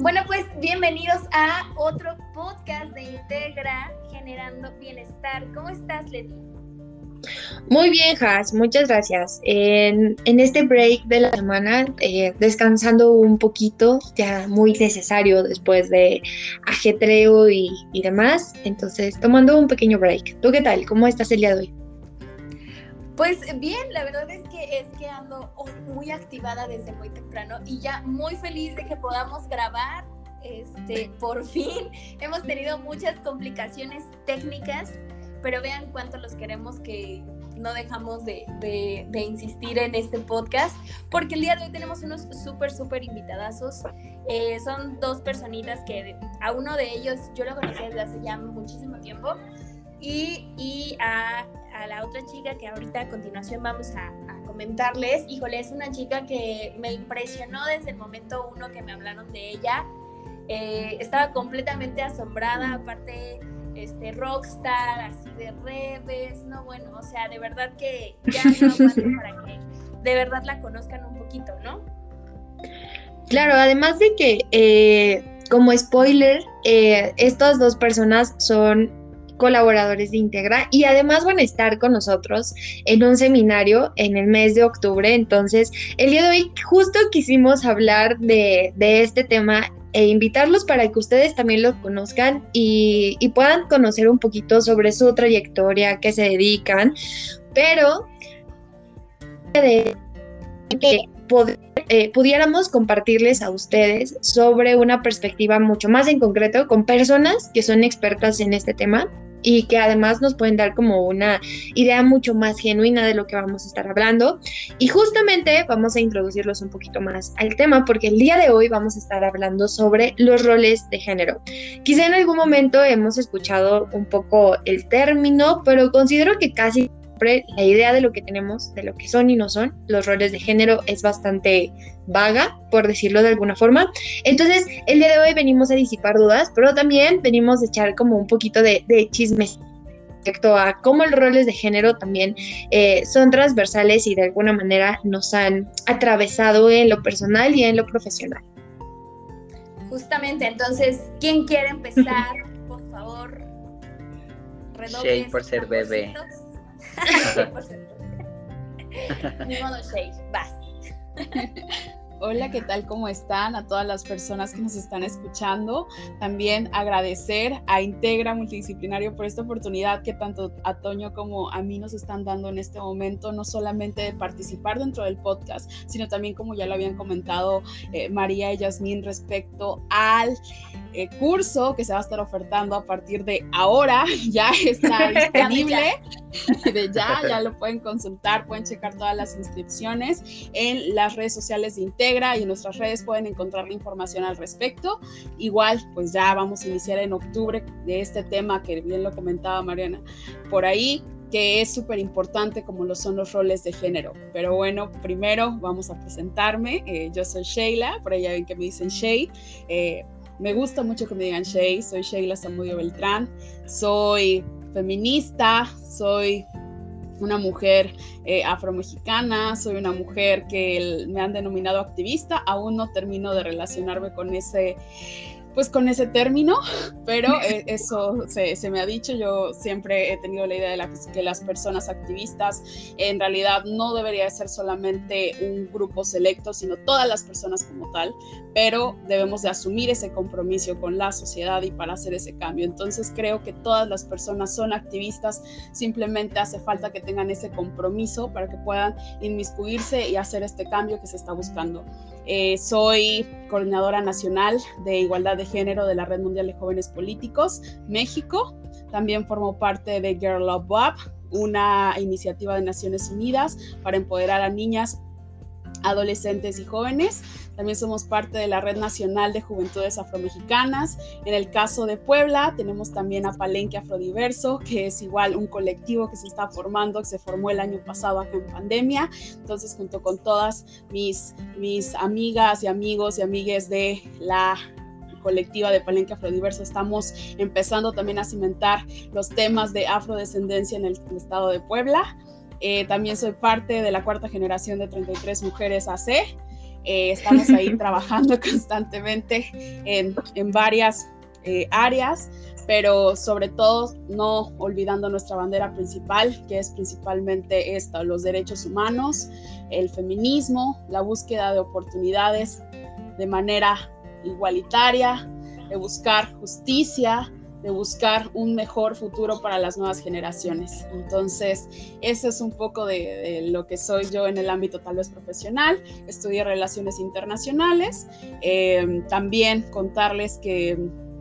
Bueno, pues bienvenidos a otro podcast de Integra Generando Bienestar. ¿Cómo estás, Leti? Muy bien, Has, muchas gracias. En, este break de la semana, eh, descansando un poquito, ya muy necesario después de ajetreo y, y demás, entonces tomando un pequeño break. ¿Tú qué tal? ¿Cómo estás el día de hoy? Pues bien, la verdad es que es que ando muy activada desde muy temprano y ya muy feliz de que podamos grabar. Este, por fin hemos tenido muchas complicaciones técnicas, pero vean cuánto los queremos que no dejamos de, de, insistir en este podcast, porque el día de hoy tenemos unos súper, súper invitadazos. Eh, son dos personitas que a uno de ellos yo lo conocí desde hace ya muchísimo tiempo y, y a a la otra chica que ahorita a continuación vamos a, comentarles. Híjole, es una chica que me impresionó desde el momento uno que me hablaron de ella. Eh, estaba completamente asombrada, aparte este rockstar, así de reves, no bueno, o sea, de verdad que ya no para que de verdad la conozcan un poquito, ¿no? Claro, además de que eh, como spoiler, eh, estas dos personas son colaboradores de Integra y además van a estar con nosotros en un seminario en el mes de octubre. Entonces, el día de hoy justo quisimos hablar de, este tema e invitarlos para que ustedes también lo conozcan y, puedan conocer un poquito sobre su trayectoria, qué se dedican, pero que eh, pudiéramos compartirles a ustedes sobre una perspectiva mucho más en concreto con personas que son expertas en este tema y que además nos pueden dar como una idea mucho más genuina de lo que vamos a estar hablando. Y justamente vamos a introducirlos un poquito más al tema porque el día de hoy vamos a estar hablando sobre los roles de género. Quizá en algún momento hemos escuchado un poco el término, pero considero que casi la idea de lo que tenemos, de lo que son y no son, los roles de género es bastante vaga, por decirlo de alguna forma. Entonces, el día de hoy venimos a disipar dudas, pero también venimos a echar como un poquito de, chismes respecto a cómo los roles de género también eh, son transversales y de alguna manera nos han atravesado en lo personal y en lo profesional. Justamente, entonces, ¿quién quiere empezar? Por favor, Shay por ser bebé. Ni modo, Shay, vas. Hola, ¿qué tal? ¿Cómo están? A todas las personas que nos están escuchando. También agradecer a Integra Multidisciplinario por esta oportunidad que tanto a Toño como a mí nos están dando en este momento, no solamente de participar dentro del podcast, sino también, como ya lo habían comentado eh, María y Yasmín, respecto al eh, curso que se va a estar ofertando a partir de ahora. Ya está disponible. de ya, ya lo pueden consultar, pueden checar todas las inscripciones en las redes sociales de Integra y en nuestras redes pueden encontrar la información al respecto. Igual, pues ya vamos a iniciar en octubre de este tema que bien lo comentaba Mariana por ahí que es súper importante como lo son los roles de género. Pero bueno, primero vamos a presentarme. Eh, yo soy Sheila, por ahí ya ven que me dicen Shay. Eh, me gusta mucho que me digan Shay, soy Sheila Zamudio Beltrán, soy feminista, soy una mujer eh, afromexicana, soy una mujer que me han denominado activista, aún no termino de relacionarme con ese pues con ese término, pero eh, eso se, me ha dicho, yo siempre he tenido la idea de la, que las personas activistas en realidad no debería ser solamente un grupo selecto, sino todas las personas como tal, pero debemos de asumir ese compromiso con la sociedad y para hacer ese cambio. Entonces creo que todas las personas son activistas, simplemente hace falta que tengan ese compromiso para que puedan inmiscuirse y hacer este cambio que se está buscando. Eh, soy coordinadora nacional de igualdad de género de la Red Mundial de Jóvenes Políticos, México. También formo parte de Girl Love Web, una iniciativa de Naciones Unidas para empoderar a niñas, adolescentes y jóvenes. También somos parte de la Red Nacional de Juventudes Afromexicanas. En el caso de Puebla, tenemos también a Palenque Afrodiverso, que es igual un colectivo que se está formando, que se formó el año pasado acá en pandemia. Entonces, junto con todas mis, mis amigas y amigos y amigues de la colectiva de Palenque Afrodiverso estamos empezando también a cimentar los temas de afrodescendencia en el, estado de Puebla. Eh, también soy parte de la cuarta generación de 33 mujeres AC Eh, estamos ahí trabajando constantemente en, en varias eh, áreas, pero sobre todo no olvidando nuestra bandera principal, que es principalmente esta, los derechos humanos, el feminismo, la búsqueda de oportunidades de manera igualitaria, de buscar justicia, de buscar un mejor futuro para las nuevas generaciones. Entonces, eso es un poco de, lo que soy yo en el ámbito tal vez profesional. Estudié relaciones internacionales. Eh, también contarles que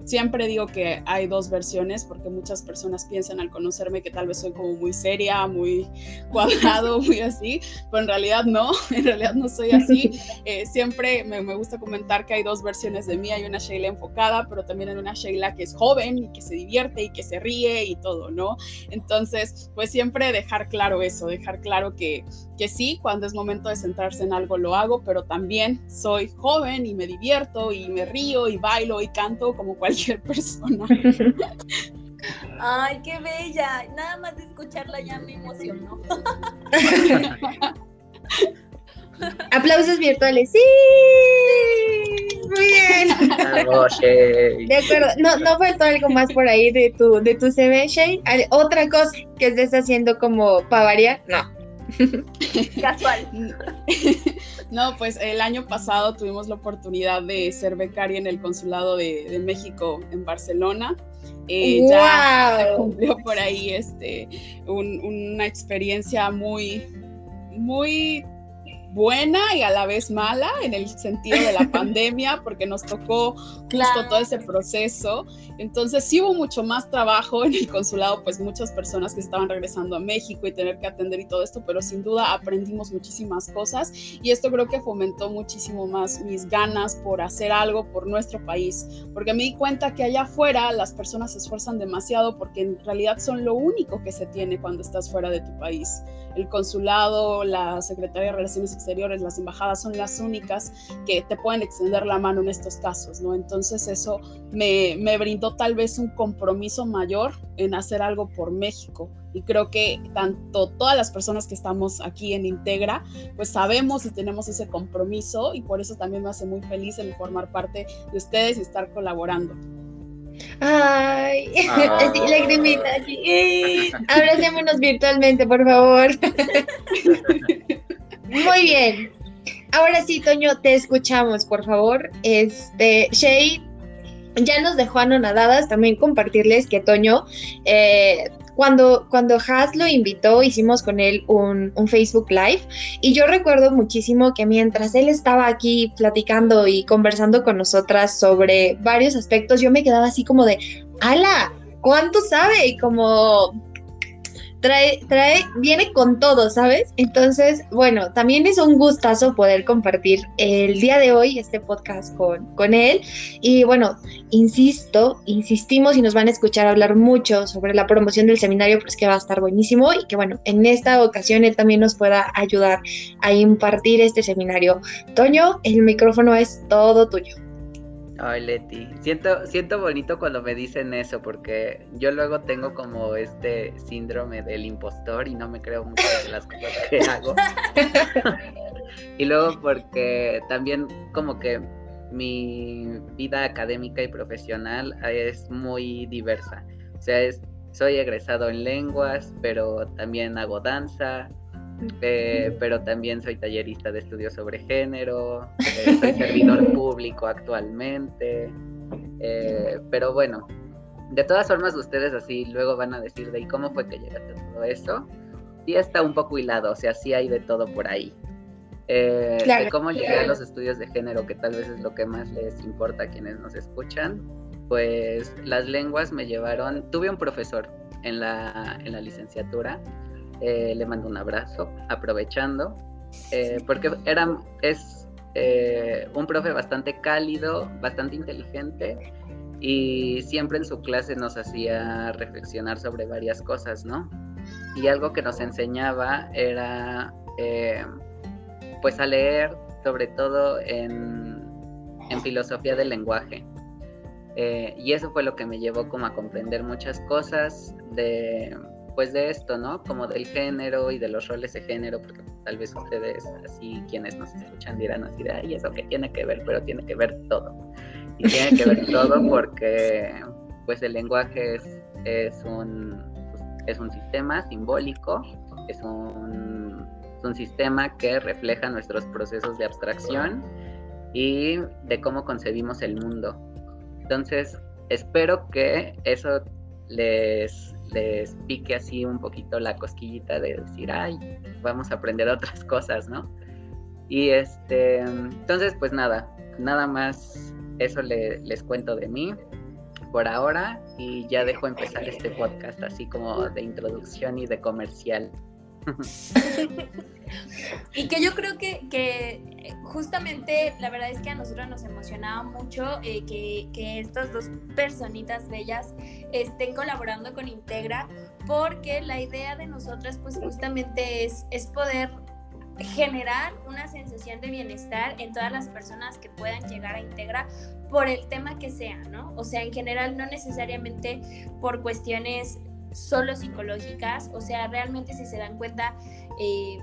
Siempre digo que hay dos versiones porque muchas personas piensan al conocerme que tal vez soy como muy seria, muy cuadrado, muy así, pero en realidad no, en realidad no soy así. Eh, siempre me, me, gusta comentar que hay dos versiones de mí, hay una Sheila enfocada, pero también hay una Sheila que es joven y que se divierte y que se ríe y todo, ¿no? Entonces, pues siempre dejar claro eso, dejar claro que, que sí, cuando es momento de centrarse en algo lo hago, pero también soy joven y me divierto y me río y bailo y canto como cualquier persona. Ay, qué bella. Nada más de escucharla ya me emocionó. Aplausos virtuales. Sí. Muy bien. De acuerdo. No, no faltó algo más por ahí de tu, de tu CV, Shay. Otra cosa que estés haciendo como para variar. No. Casual. No, pues el año pasado tuvimos la oportunidad de ser becaria en el Consulado de, México en Barcelona. Eh, ya cumplió por ahí este, una experiencia muy, muy buena y a la vez mala en el sentido de la pandemia, porque nos tocó justo todo ese proceso. Entonces sí hubo mucho más trabajo en el consulado, pues muchas personas que estaban regresando a México y tener que atender y todo esto, pero sin duda aprendimos muchísimas cosas y esto creo que fomentó muchísimo más mis ganas por hacer algo por nuestro país, porque me di cuenta que allá afuera las personas se esfuerzan demasiado porque en realidad son lo único que se tiene cuando estás fuera de tu país. El consulado, la Secretaría de Relaciones Exteriores, las embajadas son las únicas que te pueden extender la mano en estos casos, ¿no? Entonces eso me, me brindó tal vez un compromiso mayor en hacer algo por México. Y creo que tanto todas las personas que estamos aquí en Integra, pues sabemos y tenemos ese compromiso y por eso también me hace muy feliz el formar parte de ustedes y estar colaborando. Ay, ah. lagrimita aquí. Abracémonos virtualmente, por favor. Muy bien. Ahora sí, Toño, te escuchamos, por favor. Este, Shay ya nos dejó anonadadas también compartirles que Toño, eh, cuando, cuando Has lo invitó, hicimos con él un, un, Facebook Live y yo recuerdo muchísimo que mientras él estaba aquí platicando y conversando con nosotras sobre varios aspectos, yo me quedaba así como de, ala, ¿cuánto sabe? Y como trae, trae, viene con todo, ¿sabes? Entonces, bueno, también es un gustazo poder compartir el día de hoy este podcast con, con él. Y bueno, insisto, insistimos y nos van a escuchar hablar mucho sobre la promoción del seminario, pues que va a estar buenísimo y que bueno, en esta ocasión él también nos pueda ayudar a impartir este seminario. Toño, el micrófono es todo tuyo. Ay, Leti, siento, siento bonito cuando me dicen eso, porque yo luego tengo como este síndrome del impostor y no me creo muchas de las cosas que hago. y luego porque también como que mi vida académica y profesional es muy diversa. O sea, es, soy egresado en lenguas, pero también hago danza, eh, pero también soy tallerista de estudios sobre género, eh, soy servidor público actualmente, eh, pero bueno, de todas formas ustedes así luego van a decir de ¿y cómo fue que llegaste a todo eso? Sí está un poco hilado, o sea, sí hay de todo por ahí. De cómo llegué a los estudios de género, que tal vez es lo que más les importa a quienes nos escuchan, pues las lenguas me llevaron, tuve un profesor en la, en la licenciatura eh, le mando un abrazo, aprovechando, eh, porque era, es eh, un profe bastante cálido, bastante inteligente y siempre en su clase nos hacía reflexionar sobre varias cosas, ¿no? Y algo que nos enseñaba era pues a leer sobre todo en, en filosofía del lenguaje. y eso fue lo que me llevó como a comprender muchas cosas de, pues de esto, ¿no? Como del género y de los roles de género, porque tal vez ustedes, así quienes nos escuchan, dirán así de, ay, eso que tiene que ver, pero tiene que ver todo. Y tiene que ver todo porque pues el lenguaje es, es, un, es un sistema simbólico, es un, es un sistema que refleja nuestros procesos de abstracción y de cómo concebimos el mundo. Entonces, espero que eso les, les pique así un poquito la cosquillita de decir, ay, vamos a aprender otras cosas, ¿no? Y este, entonces, pues nada, nada más eso les cuento de mí por ahora y ya dejo empezar este podcast así como de introducción y de comercial. y que yo creo que, que, justamente la verdad es que a nosotros nos emocionaba mucho eh, que, que estas dos personitas bellas estén colaborando con Integra, porque la idea de nosotras pues justamente es, es poder generar una sensación de bienestar en todas las personas que puedan llegar a Integra por el tema que sea, ¿no? O sea, en general no necesariamente por cuestiones solo psicológicas, o sea, realmente si se dan cuenta, eh,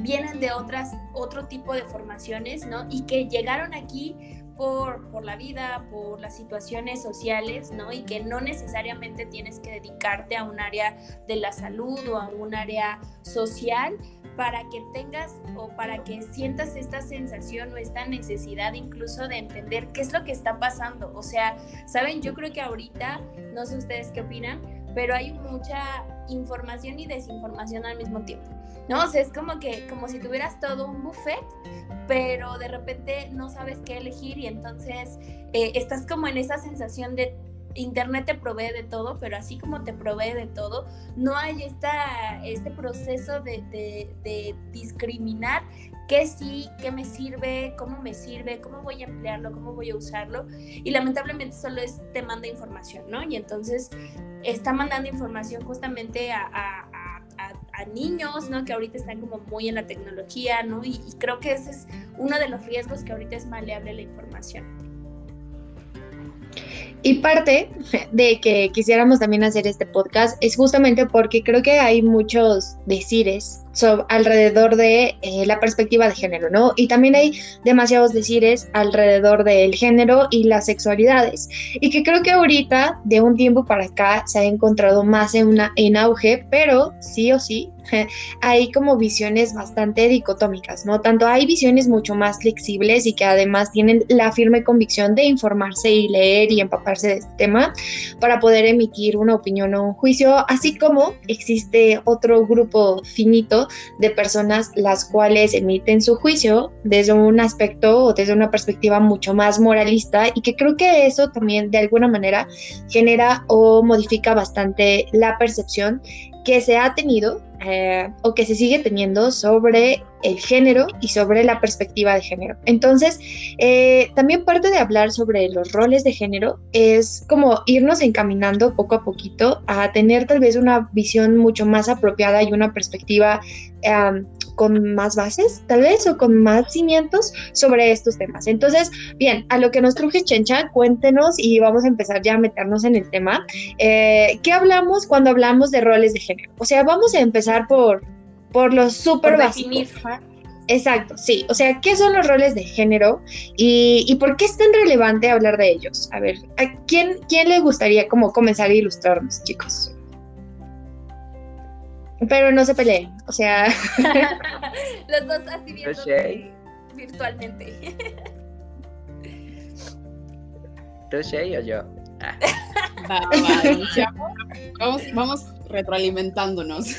vienen de otras, otro tipo de formaciones, ¿no? Y que llegaron aquí por, por, la vida, por las situaciones sociales, ¿no? Y que no necesariamente tienes que dedicarte a un área de la salud o a un área social para que tengas o para que sientas esta sensación o esta necesidad incluso de entender qué es lo que está pasando. O sea, saben, yo creo que ahorita, no sé ustedes qué opinan, pero hay mucha información y desinformación al mismo tiempo. ¿no? O sea, es como que, como si tuvieras todo un buffet, pero de repente no sabes qué elegir y entonces eh, estás como en esa sensación de Internet te provee de todo, pero así como te provee de todo, no hay esta, este proceso de, de discriminar qué sí, qué me sirve, cómo me sirve, cómo voy a emplearlo, cómo voy a usarlo. Y lamentablemente solo es, te manda información, ¿no? Y entonces está mandando información justamente a, niños, ¿no? Que ahorita están como muy en la tecnología, ¿no? Y, y creo que ese es uno de los riesgos que ahorita es maleable la información. Y parte de que quisiéramos también hacer este podcast es justamente porque creo que hay muchos decires alrededor de eh, la perspectiva de género, ¿no? Y también hay demasiados decires alrededor del género y las sexualidades. Y que creo que ahorita, de un tiempo para acá, se ha encontrado más en, una, en auge, pero sí o sí hay como visiones bastante dicotómicas, ¿no? Tanto hay visiones mucho más flexibles y que además tienen la firme convicción de informarse y leer y empaparse de este tema para poder emitir una opinión o un juicio, así como existe otro grupo finito de personas las cuales emiten su juicio desde un aspecto o desde una perspectiva mucho más moralista y que creo que eso también de alguna manera genera o modifica bastante la percepción que se ha tenido eh, o que se sigue teniendo sobre el género y sobre la perspectiva de género. Entonces, eh, también parte de hablar sobre los roles de género es como irnos encaminando poco a poquito a tener tal vez una visión mucho más apropiada y una perspectiva con más bases, tal vez, o con más cimientos sobre estos temas. Entonces, bien, a lo que nos truje Chencha, cuéntenos y vamos a empezar ya a meternos en el tema. Eh, ¿Qué hablamos cuando hablamos de roles de género? O sea, vamos a empezar por, por los súper básicos. Exacto, sí. O sea, ¿qué son los roles de género y, y, por qué es tan relevante hablar de ellos? A ver, ¿a quién, quién le gustaría como comenzar a ilustrarnos, chicos? Pero no se peleen, o sea. Los dos así viendo virtualmente. ¿Tú Shay o yo? Ah. Va, va, vamos, vamos retroalimentándonos.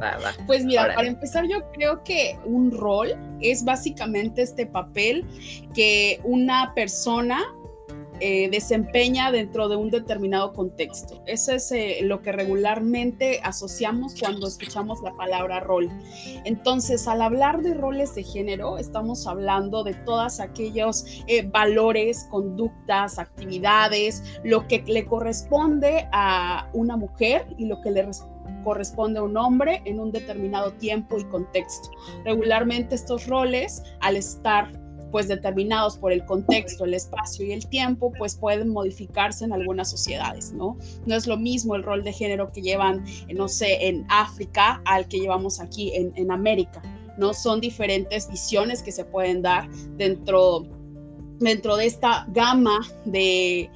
Va, va. Pues mira, para empezar yo creo que un rol es básicamente este papel que una persona eh, desempeña dentro de un determinado contexto. Eso es eh, lo que regularmente asociamos cuando escuchamos la palabra rol. Entonces, al hablar de roles de género, estamos hablando de todos aquellos eh, valores, conductas, actividades, lo que le corresponde a una mujer y lo que le corresponde a un hombre en un determinado tiempo y contexto. Regularmente estos roles, al estar pues determinados por el contexto, el espacio y el tiempo, pues pueden modificarse en algunas sociedades, ¿no? No es lo mismo el rol de género que llevan, no sé, en África al que llevamos aquí en, en América. ¿no? Son diferentes visiones que se pueden dar dentro, dentro de esta gama de,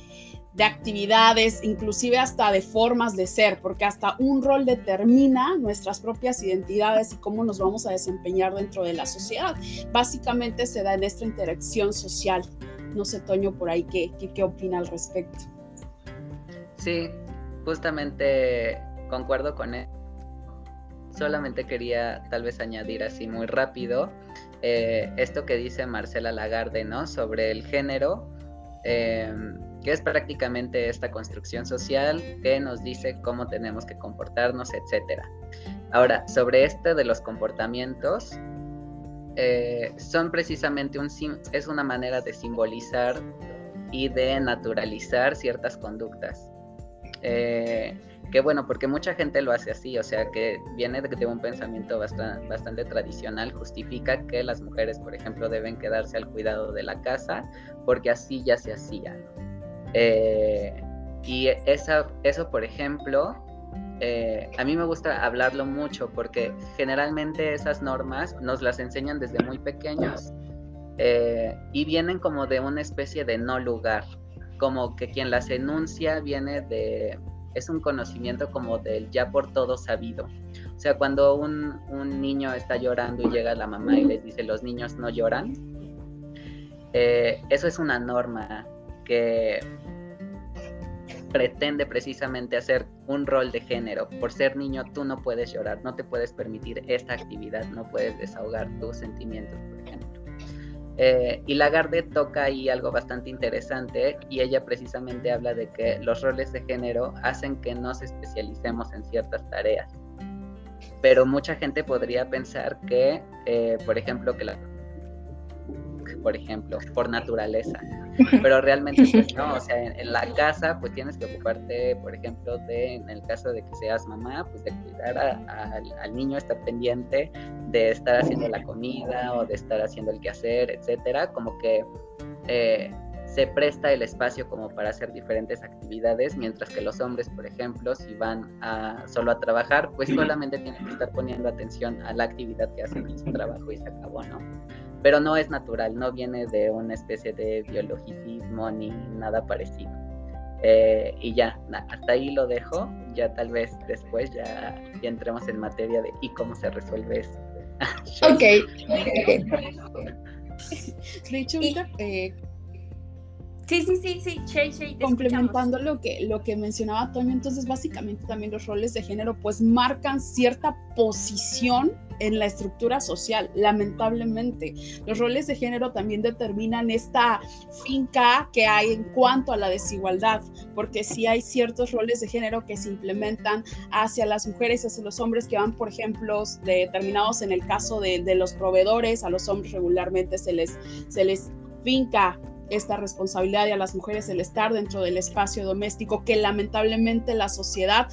de actividades, inclusive hasta de formas de ser, porque hasta un rol determina nuestras propias identidades y cómo nos vamos a desempeñar dentro de la sociedad. Básicamente se da en esta interacción social. No sé, Toño, por ahí, ¿qué, qué, qué opina al respecto? Sí, justamente concuerdo con él. Solamente quería tal vez añadir así muy rápido eh, esto que dice Marcela Lagarde, ¿no? Sobre el género. Eh, es prácticamente esta construcción social que nos dice cómo tenemos que comportarnos, etc. Ahora, sobre este de los comportamientos, eh, son precisamente un, es una manera de simbolizar y de naturalizar ciertas conductas. Eh, que bueno, porque mucha gente lo hace así, o sea, que viene de, un pensamiento bastante, bastante, tradicional, justifica que las mujeres, por ejemplo, deben quedarse al cuidado de la casa, porque así ya se hacía. Eh, y esa, eso, por ejemplo, eh, a mí me gusta hablarlo mucho porque generalmente esas normas nos las enseñan desde muy pequeños eh, y vienen como de una especie de no lugar, como que quien las enuncia viene de, es un conocimiento como del ya por todo sabido. O sea, cuando un, un niño está llorando y llega la mamá y les dice los niños no lloran, eso es una norma que pretende precisamente hacer un rol de género. Por ser niño tú no puedes llorar, no te puedes permitir esta actividad, no puedes desahogar tus sentimientos, por ejemplo. Eh, y Lagarde toca ahí algo bastante interesante y ella precisamente habla de que los roles de género hacen que nos especialicemos en ciertas tareas. Pero mucha gente podría pensar que, eh, por ejemplo, que por ejemplo, por naturaleza. Pero realmente pues no, o sea, en, la casa pues tienes que ocuparte, por ejemplo, de, en el caso de que seas mamá, pues de cuidar al niño, estar pendiente de estar haciendo la comida o de estar haciendo el quehacer, etcétera, como que eh, se presta el espacio como para hacer diferentes actividades, mientras que los hombres, por ejemplo, si van a, solo a trabajar, pues solamente tienen que estar poniendo atención a la actividad que hacen en su trabajo y se acabó, ¿no? Pero no es natural, no viene de una especie de biologicismo ni nada parecido. Eh, y ya, hasta ahí lo dejo, ya tal vez después ya, entremos en materia de y cómo se resuelve eso. ok. De hecho, eh, Sí, sí, sí, sí, Shay, Shay, Complementando lo que, lo que mencionaba Toño, entonces básicamente también los roles de género pues marcan cierta posición en la estructura social, lamentablemente. Los roles de género también determinan esta finca que hay en cuanto a la desigualdad, porque si hay ciertos roles de género que se implementan hacia las mujeres, hacia los hombres que van, por ejemplo, determinados en el caso de, de los proveedores, a los hombres regularmente se les, se les finca esta responsabilidad y a las mujeres el estar dentro del espacio doméstico que lamentablemente la sociedad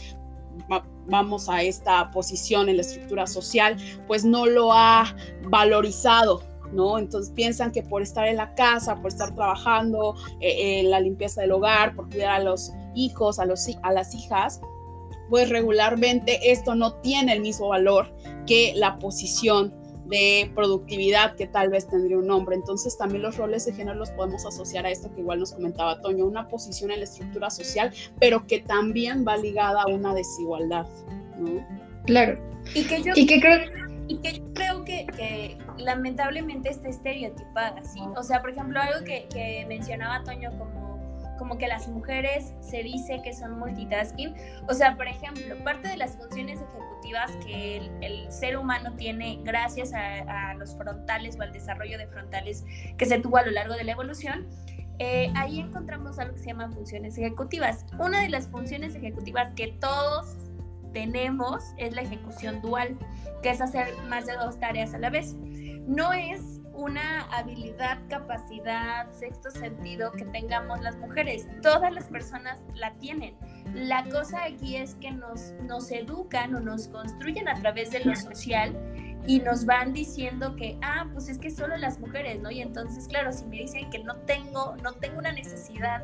vamos a esta posición en la estructura social, pues no lo ha valorizado, ¿no? Entonces piensan que por estar en la casa, por estar trabajando eh, en la limpieza del hogar, por cuidar a los hijos, a, los, a las hijas, pues regularmente esto no tiene el mismo valor que la posición de productividad que tal vez tendría un hombre. Entonces también los roles de género los podemos asociar a esto que igual nos comentaba Toño, una posición en la estructura social, pero que también va ligada a una desigualdad, ¿no? Claro. Y que yo, y que creo, y que yo creo que, que, lamentablemente está estereotipada, ¿sí? O sea, por ejemplo, algo que, que mencionaba Toño como como que las mujeres se dice que son multitasking. O sea, por ejemplo, parte de las funciones ejecutivas que el, ser humano tiene gracias a, los frontales o al desarrollo de frontales que se tuvo a lo largo de la evolución, eh, ahí encontramos algo que se llama funciones ejecutivas. Una de las funciones ejecutivas que todos tenemos es la ejecución dual, que es hacer más de dos tareas a la vez. No es una habilidad, capacidad, sexto sentido que tengamos las mujeres. Todas las personas la tienen. La cosa aquí es que nos, nos educan o nos construyen a través de lo social y nos van diciendo que, ah, pues es que solo las mujeres, ¿no? Y entonces, claro, si me dicen que no tengo, no tengo una necesidad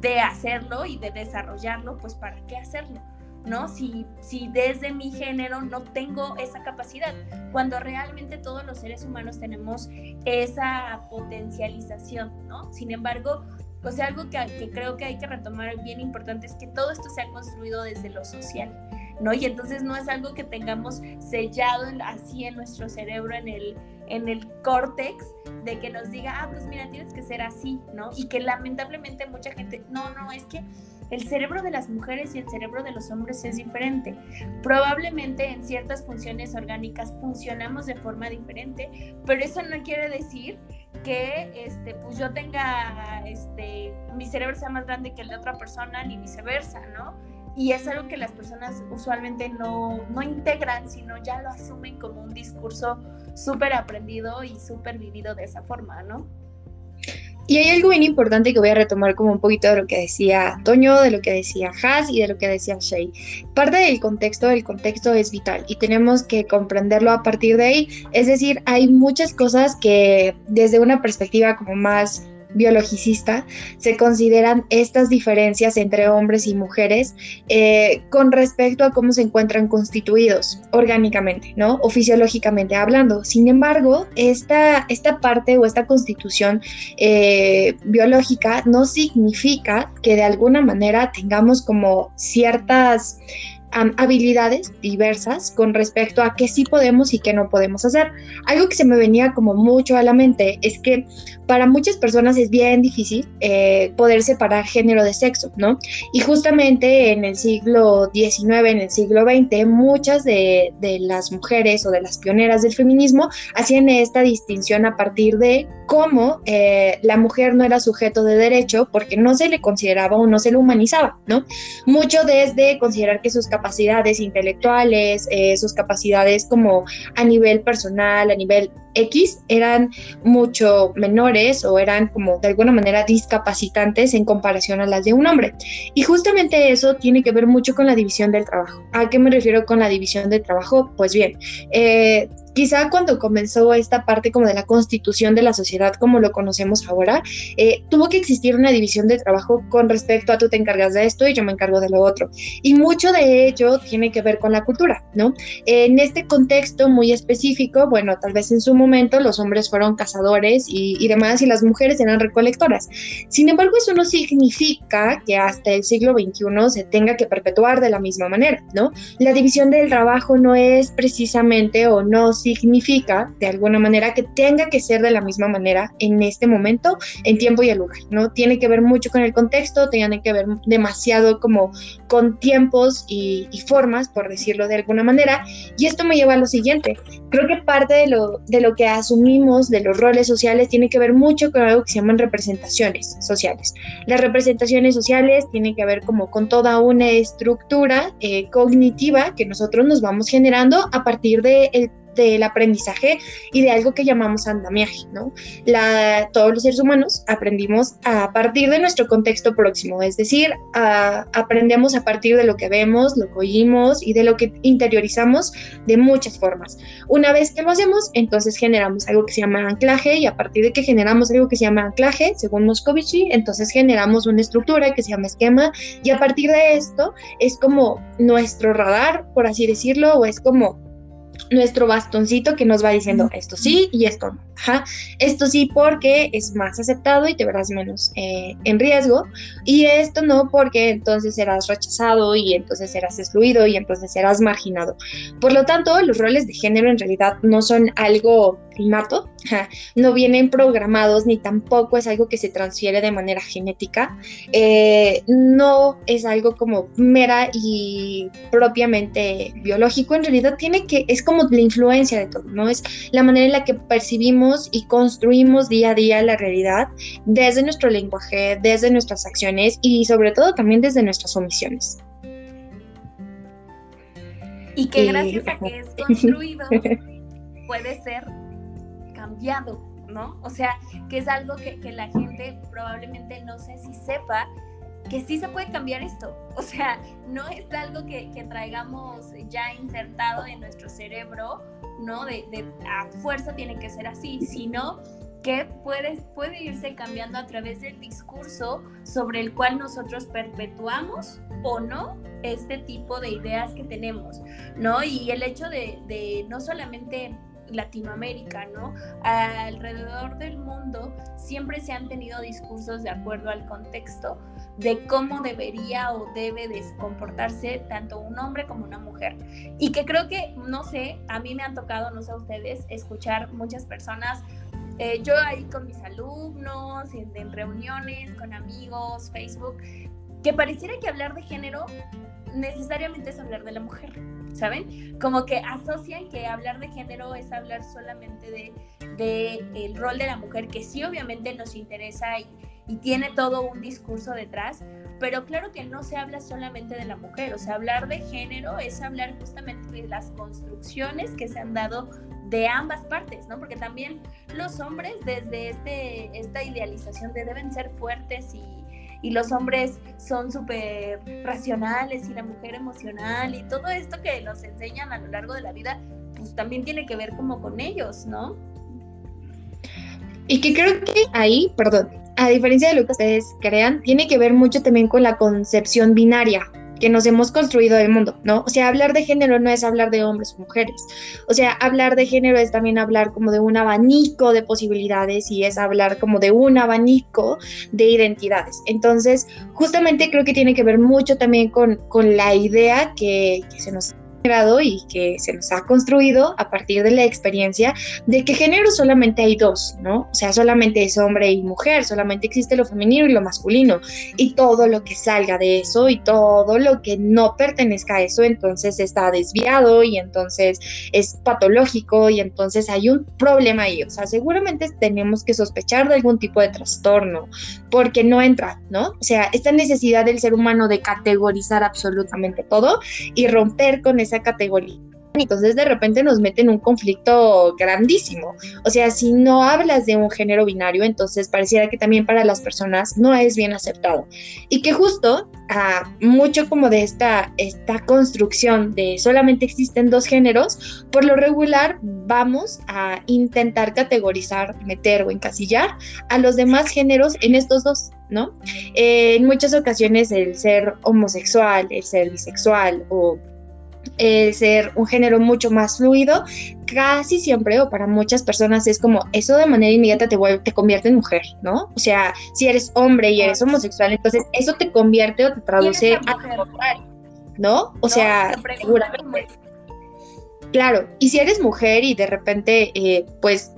de hacerlo y de desarrollarlo, pues ¿para qué hacerlo? ¿No? Si, si desde mi género no tengo esa capacidad, cuando realmente todos los seres humanos tenemos esa potencialización, ¿no? Sin embargo, o sea, algo que, que creo que hay que retomar bien importante es que todo esto se ha construido desde lo social. ¿no? Y entonces no es algo que tengamos sellado así en nuestro cerebro, en el, en el córtex, de que nos diga, ah, pues mira, tienes que ser así, ¿no? Y que lamentablemente mucha gente, no, no, es que el cerebro de las mujeres y el cerebro de los hombres es diferente. Probablemente en ciertas funciones orgánicas funcionamos de forma diferente, pero eso no quiere decir que este, pues yo tenga, este, mi cerebro sea más grande que el de otra persona, ni viceversa, ¿no? Y es algo que las personas usualmente no, no integran, sino ya lo asumen como un discurso súper aprendido y súper vivido de esa forma, ¿no? Y hay algo bien importante que voy a retomar como un poquito de lo que decía Toño, de lo que decía Haas y de lo que decía Shay. Parte del contexto, el contexto es vital y tenemos que comprenderlo a partir de ahí. Es decir, hay muchas cosas que desde una perspectiva como más biologicista, se consideran estas diferencias entre hombres y mujeres eh, con respecto a cómo se encuentran constituidos orgánicamente, ¿no? O fisiológicamente hablando. Sin embargo, esta, esta parte o esta constitución eh, biológica no significa que de alguna manera tengamos como ciertas habilidades diversas con respecto a qué sí podemos y qué no podemos hacer. Algo que se me venía como mucho a la mente es que para muchas personas es bien difícil eh, poder separar género de sexo, ¿no? Y justamente en el siglo XIX, en el siglo XX, muchas de, las mujeres o de las pioneras del feminismo hacían esta distinción a partir de cómo eh, la mujer no era sujeto de derecho porque no se le consideraba o no se le humanizaba, ¿no? Mucho desde considerar que sus capacidades intelectuales, eh, sus capacidades como a nivel personal, a nivel X, eran mucho menores o eran como de alguna manera discapacitantes en comparación a las de un hombre. Y justamente eso tiene que ver mucho con la división del trabajo. ¿A qué me refiero con la división del trabajo? Pues bien, eh, quizá cuando comenzó esta parte como de la constitución de la sociedad como lo conocemos ahora, eh, tuvo que existir una división de trabajo con respecto a tú te encargas de esto y yo me encargo de lo otro. Y mucho de ello tiene que ver con la cultura, ¿no? En este contexto muy específico, bueno, tal vez en su momento los hombres fueron cazadores y, y demás y las mujeres eran recolectoras. Sin embargo, eso no significa que hasta el siglo XXI se tenga que perpetuar de la misma manera, ¿no? La división del trabajo no es precisamente o no significa de alguna manera que tenga que ser de la misma manera en este momento, en tiempo y el lugar, ¿no? Tiene que ver mucho con el contexto, tiene que ver demasiado como con tiempos y, formas, por decirlo de alguna manera. Y esto me lleva a lo siguiente. Creo que parte de lo, de lo que asumimos de los roles sociales tiene que ver mucho con algo que se llaman representaciones sociales. Las representaciones sociales tienen que ver como con toda una estructura eh, cognitiva que nosotros nos vamos generando a partir del de del aprendizaje y de algo que llamamos andamiaje, ¿no? Todos los seres humanos aprendimos a partir de nuestro contexto próximo, es decir, aprendemos a partir de lo que vemos, lo que oímos y de lo que interiorizamos de muchas formas. Una vez que lo hacemos, entonces generamos algo que se llama anclaje y a partir de que generamos algo que se llama anclaje, según Moscovici, entonces generamos una estructura que se llama esquema y a partir de esto es como nuestro radar, por así decirlo, o es como nuestro bastoncito que nos va diciendo esto sí y esto no. Esto sí porque es más aceptado y te verás menos eh, en riesgo. Y esto no porque entonces serás rechazado y entonces serás excluido y entonces serás marginado. Por lo tanto, los roles de género en realidad no son algo innato, no vienen programados ni tampoco es algo que se transfiere de manera genética. Eh, no es algo como mera y propiamente biológico. En realidad tiene que, es como la influencia de todo, ¿no? Es la manera en la que percibimos y construimos día a día la realidad desde nuestro lenguaje, desde nuestras acciones y sobre todo también desde nuestras omisiones. Y que gracias a que es construido puede ser ¿no? O sea, que es algo que, que la gente probablemente no sé si sepa, que sí se puede cambiar esto. O sea, no es algo que, que traigamos ya insertado en nuestro cerebro, ¿no? De, de, a fuerza tiene que ser así, sino que puede, puede irse cambiando a través del discurso sobre el cual nosotros perpetuamos o no este tipo de ideas que tenemos, ¿no? Y el hecho de, de no solamente Latinoamérica, ¿no? Alrededor del mundo siempre se han tenido discursos de acuerdo al contexto de cómo debería o debe de comportarse tanto un hombre como una mujer. Y que creo que, no sé, a mí me han tocado, no sé a ustedes, escuchar muchas personas eh, yo ahí con mis alumnos, en, en, reuniones, con amigos, Facebook, que pareciera que hablar de género necesariamente es hablar de la mujer. ¿Saben? Como que asocian que hablar de género es hablar solamente de, de el rol de la mujer, que sí obviamente nos interesa y, y tiene todo un discurso detrás, pero claro que no se habla solamente de la mujer, o sea, hablar de género es hablar justamente de las construcciones que se han dado de ambas partes, ¿no? Porque también los hombres desde este, esta idealización de deben ser fuertes y y los hombres son súper racionales y la mujer emocional y todo esto que nos enseñan a lo largo de la vida, pues también tiene que ver como con ellos, ¿no? Y que creo que ahí, perdón, a diferencia de lo que ustedes crean, tiene que ver mucho también con la concepción binaria que nos hemos construido del mundo, ¿no? O sea, hablar de género no es hablar de hombres o mujeres. O sea, hablar de género es también hablar como de un abanico de posibilidades y es hablar como de un abanico de identidades. Entonces, justamente creo que tiene que ver mucho también con, con la idea que, que se nos y que se nos ha construido a partir de la experiencia de que género solamente hay dos, ¿no? O sea, solamente es hombre y mujer, solamente existe lo femenino y lo masculino. Y todo lo que salga de eso y todo lo que no pertenezca a eso, entonces está desviado y entonces es patológico y entonces hay un problema ahí. O sea, seguramente tenemos que sospechar de algún tipo de trastorno porque no entra, ¿no? O sea, esta necesidad del ser humano de categorizar absolutamente todo y romper con esa categoría. Entonces de repente nos mete en un conflicto grandísimo. O sea, si no hablas de un género binario, entonces pareciera que también para las personas no es bien aceptado. Y que justo a mucho como de esta, esta construcción de solamente existen dos géneros, por lo regular vamos a intentar categorizar, meter o encasillar a los demás géneros en estos dos. ¿No? Eh, en muchas ocasiones el ser homosexual, el ser bisexual o eh, ser un género mucho más fluido, casi siempre o para muchas personas es como eso de manera inmediata te, vuelve, te convierte en mujer, ¿no? O sea, si eres hombre y eres homosexual, entonces eso te convierte o te traduce a mujer, ¿no? O sea, seguramente. Claro, y si eres mujer y de repente, eh, pues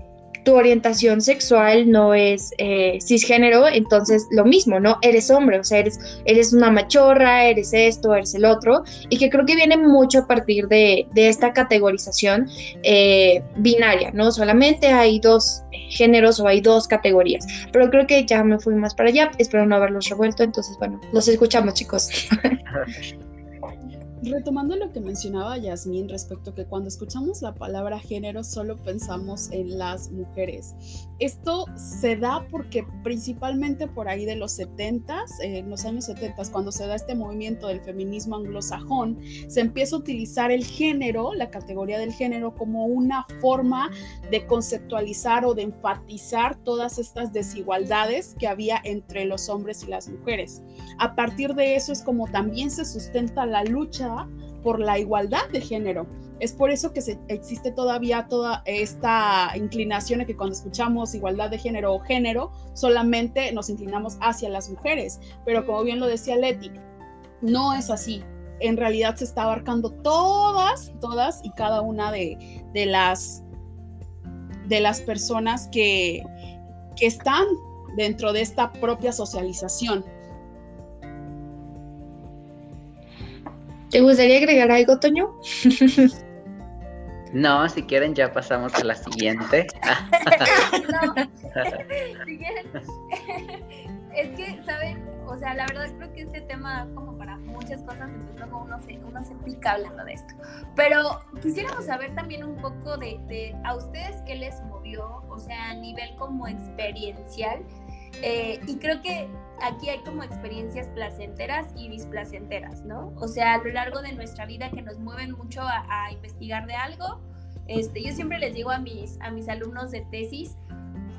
tu orientación sexual no es eh, cisgénero, entonces lo mismo, ¿no? Eres hombre, o sea, eres, eres una machorra, eres esto, eres el otro, y que creo que viene mucho a partir de, esta categorización eh, binaria, ¿no? Solamente hay dos géneros o hay dos categorías, pero creo que ya me fui más para allá, espero no haberlos revuelto, entonces bueno, los escuchamos chicos. Retomando lo que mencionaba Yasmín respecto a que cuando escuchamos la palabra género solo pensamos en las mujeres. Esto se da porque principalmente por ahí de los 70, en los años 70, cuando se da este movimiento del feminismo anglosajón, se empieza a utilizar el género, la categoría del género, como una forma de conceptualizar o de enfatizar todas estas desigualdades que había entre los hombres y las mujeres. A partir de eso es como también se sustenta la lucha por la igualdad de género. Es por eso que existe todavía toda esta inclinación de que cuando escuchamos igualdad de género o género, solamente nos inclinamos hacia las mujeres. Pero como bien lo decía Leti, no es así. En realidad se está abarcando todas, todas y cada una de, las, de las personas que, que están dentro de esta propia socialización. ¿Te gustaría agregar algo, Toño? No, si quieren ya pasamos a la siguiente. no, es que, ¿saben? O sea, la verdad creo que este tema como para muchas cosas, entonces luego uno se, uno se pica hablando de esto. Pero quisiéramos saber también un poco de, de a ustedes qué les movió, o sea, a nivel como experiencial, eh, y creo que aquí hay como experiencias placenteras y displacenteras, ¿no? O sea, a lo largo de nuestra vida que nos mueven mucho a, investigar de algo. Este, yo siempre les digo a mis, a mis alumnos de tesis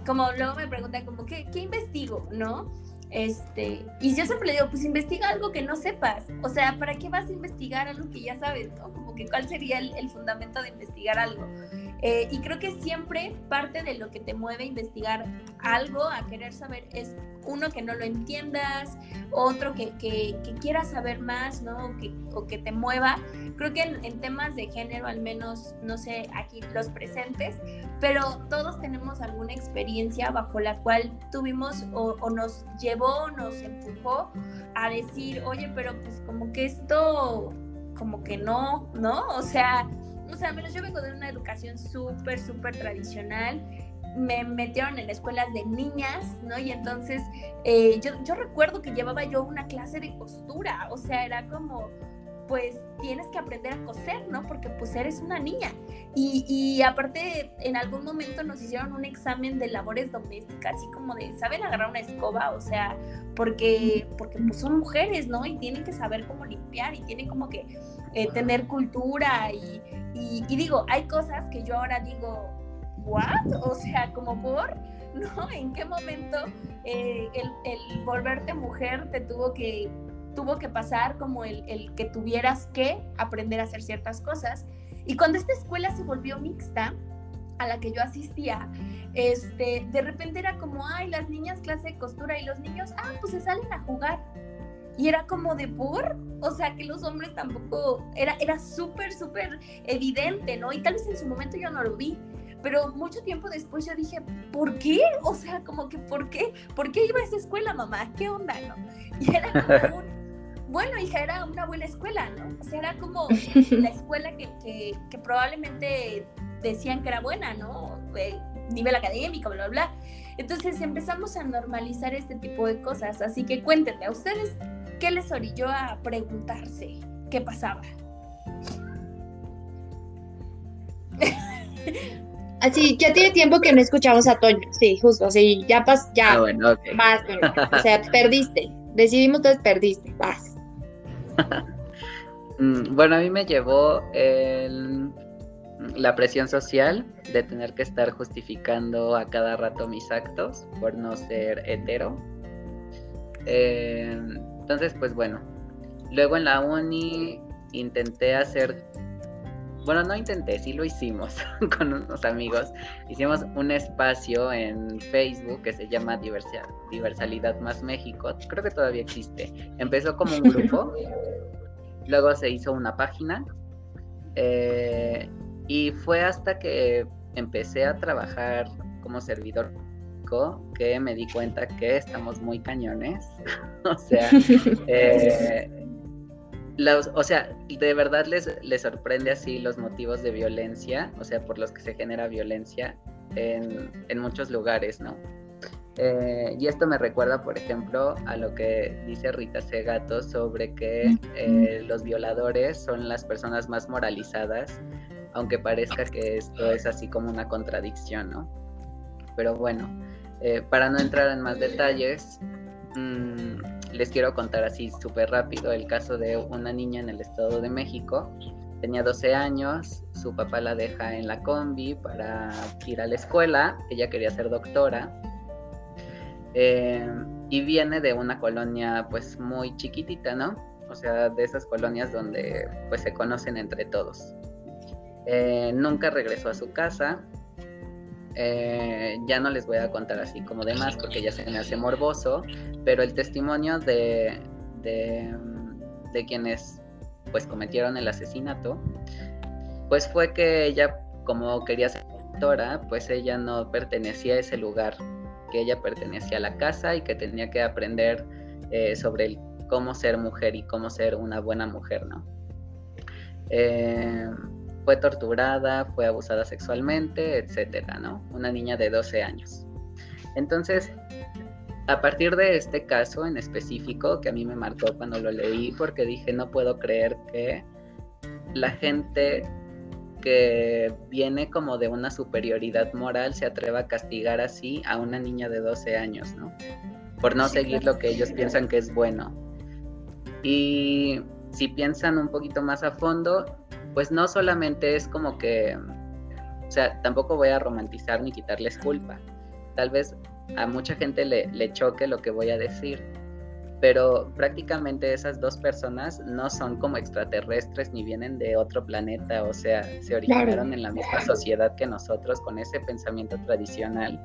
como luego me preguntan como, ¿qué, qué investigo? ¿No? Este, y yo siempre le digo, pues investiga algo que no sepas. O sea, ¿para qué vas a investigar algo que ya sabes? ¿no? Como que cuál sería el, el fundamento de investigar algo. Eh, y creo que siempre parte de lo que te mueve a investigar algo, a querer saber, es uno que no lo entiendas, otro que, que, quieras saber más, ¿no? O que, o que te mueva. Creo que en, temas de género, al menos, no sé, aquí los presentes, pero todos tenemos alguna experiencia bajo la cual tuvimos o, o nos llevó, nos empujó a decir, oye, pero pues como que esto, como que no, ¿no? O sea o sea, menos yo vengo de una educación súper, súper tradicional. Me metieron en escuelas de niñas, ¿no? Y entonces eh, yo, yo recuerdo que llevaba yo una clase de costura, o sea, era como, pues tienes que aprender a coser, ¿no? Porque pues eres una niña. Y, y, aparte, en algún momento nos hicieron un examen de labores domésticas, así como de, ¿saben agarrar una escoba? O sea, porque, porque pues son mujeres, ¿no? Y tienen que saber cómo limpiar y tienen como que eh, tener cultura y, y, digo, hay cosas que yo ahora digo, ¿what? O sea, como por, ¿no? ¿En qué momento eh, el, volverte mujer te tuvo que, tuvo que pasar como el, el que tuvieras que aprender a hacer ciertas cosas? Y cuando esta escuela se volvió mixta, a la que yo asistía, este, de repente era como, ay, las niñas clase de costura y los niños, ah, pues se salen a jugar. Y era como de por, o sea, que los hombres tampoco, era, era súper, súper evidente, ¿no? Y tal vez en su momento yo no lo vi, pero mucho tiempo después yo dije, ¿por qué? O sea, como que, ¿por qué? ¿Por qué iba a esa escuela, mamá? ¿Qué onda, no? Y era como un, bueno, hija, era una buena escuela, ¿no? O sea, era como la escuela que, que, que probablemente decían que era buena, ¿no? Eh, nivel académico, bla, bla, bla. Entonces empezamos a normalizar este tipo de cosas. Así que cuéntenme, ¿a ustedes ¿qué les orilló a preguntarse qué pasaba? Así, ya tiene tiempo que no escuchamos a Toño, sí, justo, así, ya pas, ya, ah, bueno, vas, o sea, perdiste, decidimos entonces perdiste, vas. Mm, bueno, a mí me llevó la presión social de tener que estar justificando a cada rato mis actos por no ser hetero. Eh, entonces, pues bueno, luego en la uni intenté hacer, bueno, no intenté, sí lo hicimos con unos amigos. Hicimos un espacio en Facebook que se llama Diversalidad Más México. Creo que todavía existe. Empezó como un grupo, luego se hizo una página. Eh, y fue hasta que empecé a trabajar como servidor que me di cuenta que estamos muy cañones. o sea, eh, o sea, de verdad les, les sorprende así los motivos de violencia, o sea, por los que se genera violencia en, en muchos lugares, ¿no? Eh, y esto me recuerda, por ejemplo, a lo que dice Rita Segato sobre que eh, los violadores son las personas más moralizadas, aunque parezca que esto es así como una contradicción, ¿no? Pero bueno, eh, para no entrar en más detalles, mm, les quiero contar así súper rápido el caso de una niña en el Estado de México. Tenía 12 años, su papá la deja en la combi para ir a la escuela, ella quería ser doctora. Eh, y viene de una colonia pues muy chiquitita, ¿no? O sea, de esas colonias donde pues se conocen entre todos. Eh, nunca regresó a su casa, eh, ya no les voy a contar así como demás porque ya se me hace morboso, pero el testimonio de, de, quienes pues cometieron el asesinato, pues fue que ella como quería ser doctora, pues ella no pertenecía a ese lugar, que ella pertenecía a la casa y que tenía que aprender eh, sobre el, cómo ser mujer y cómo ser una buena mujer, ¿no? Eh, fue torturada, fue abusada sexualmente, etcétera, ¿no? Una niña de 12 años. Entonces, a partir de este caso en específico, que a mí me marcó cuando lo leí, porque dije, no puedo creer que la gente que viene como de una superioridad moral se atreva a castigar así a una niña de 12 años, ¿no? Por no seguir lo que ellos piensan que es bueno. Y si piensan un poquito más a fondo, pues no solamente es como que, o sea, tampoco voy a romantizar ni quitarles culpa, tal vez a mucha gente le, le choque lo que voy a decir, pero prácticamente esas dos personas no son como extraterrestres ni vienen de otro planeta, o sea, se originaron en la misma sociedad que nosotros con ese pensamiento tradicional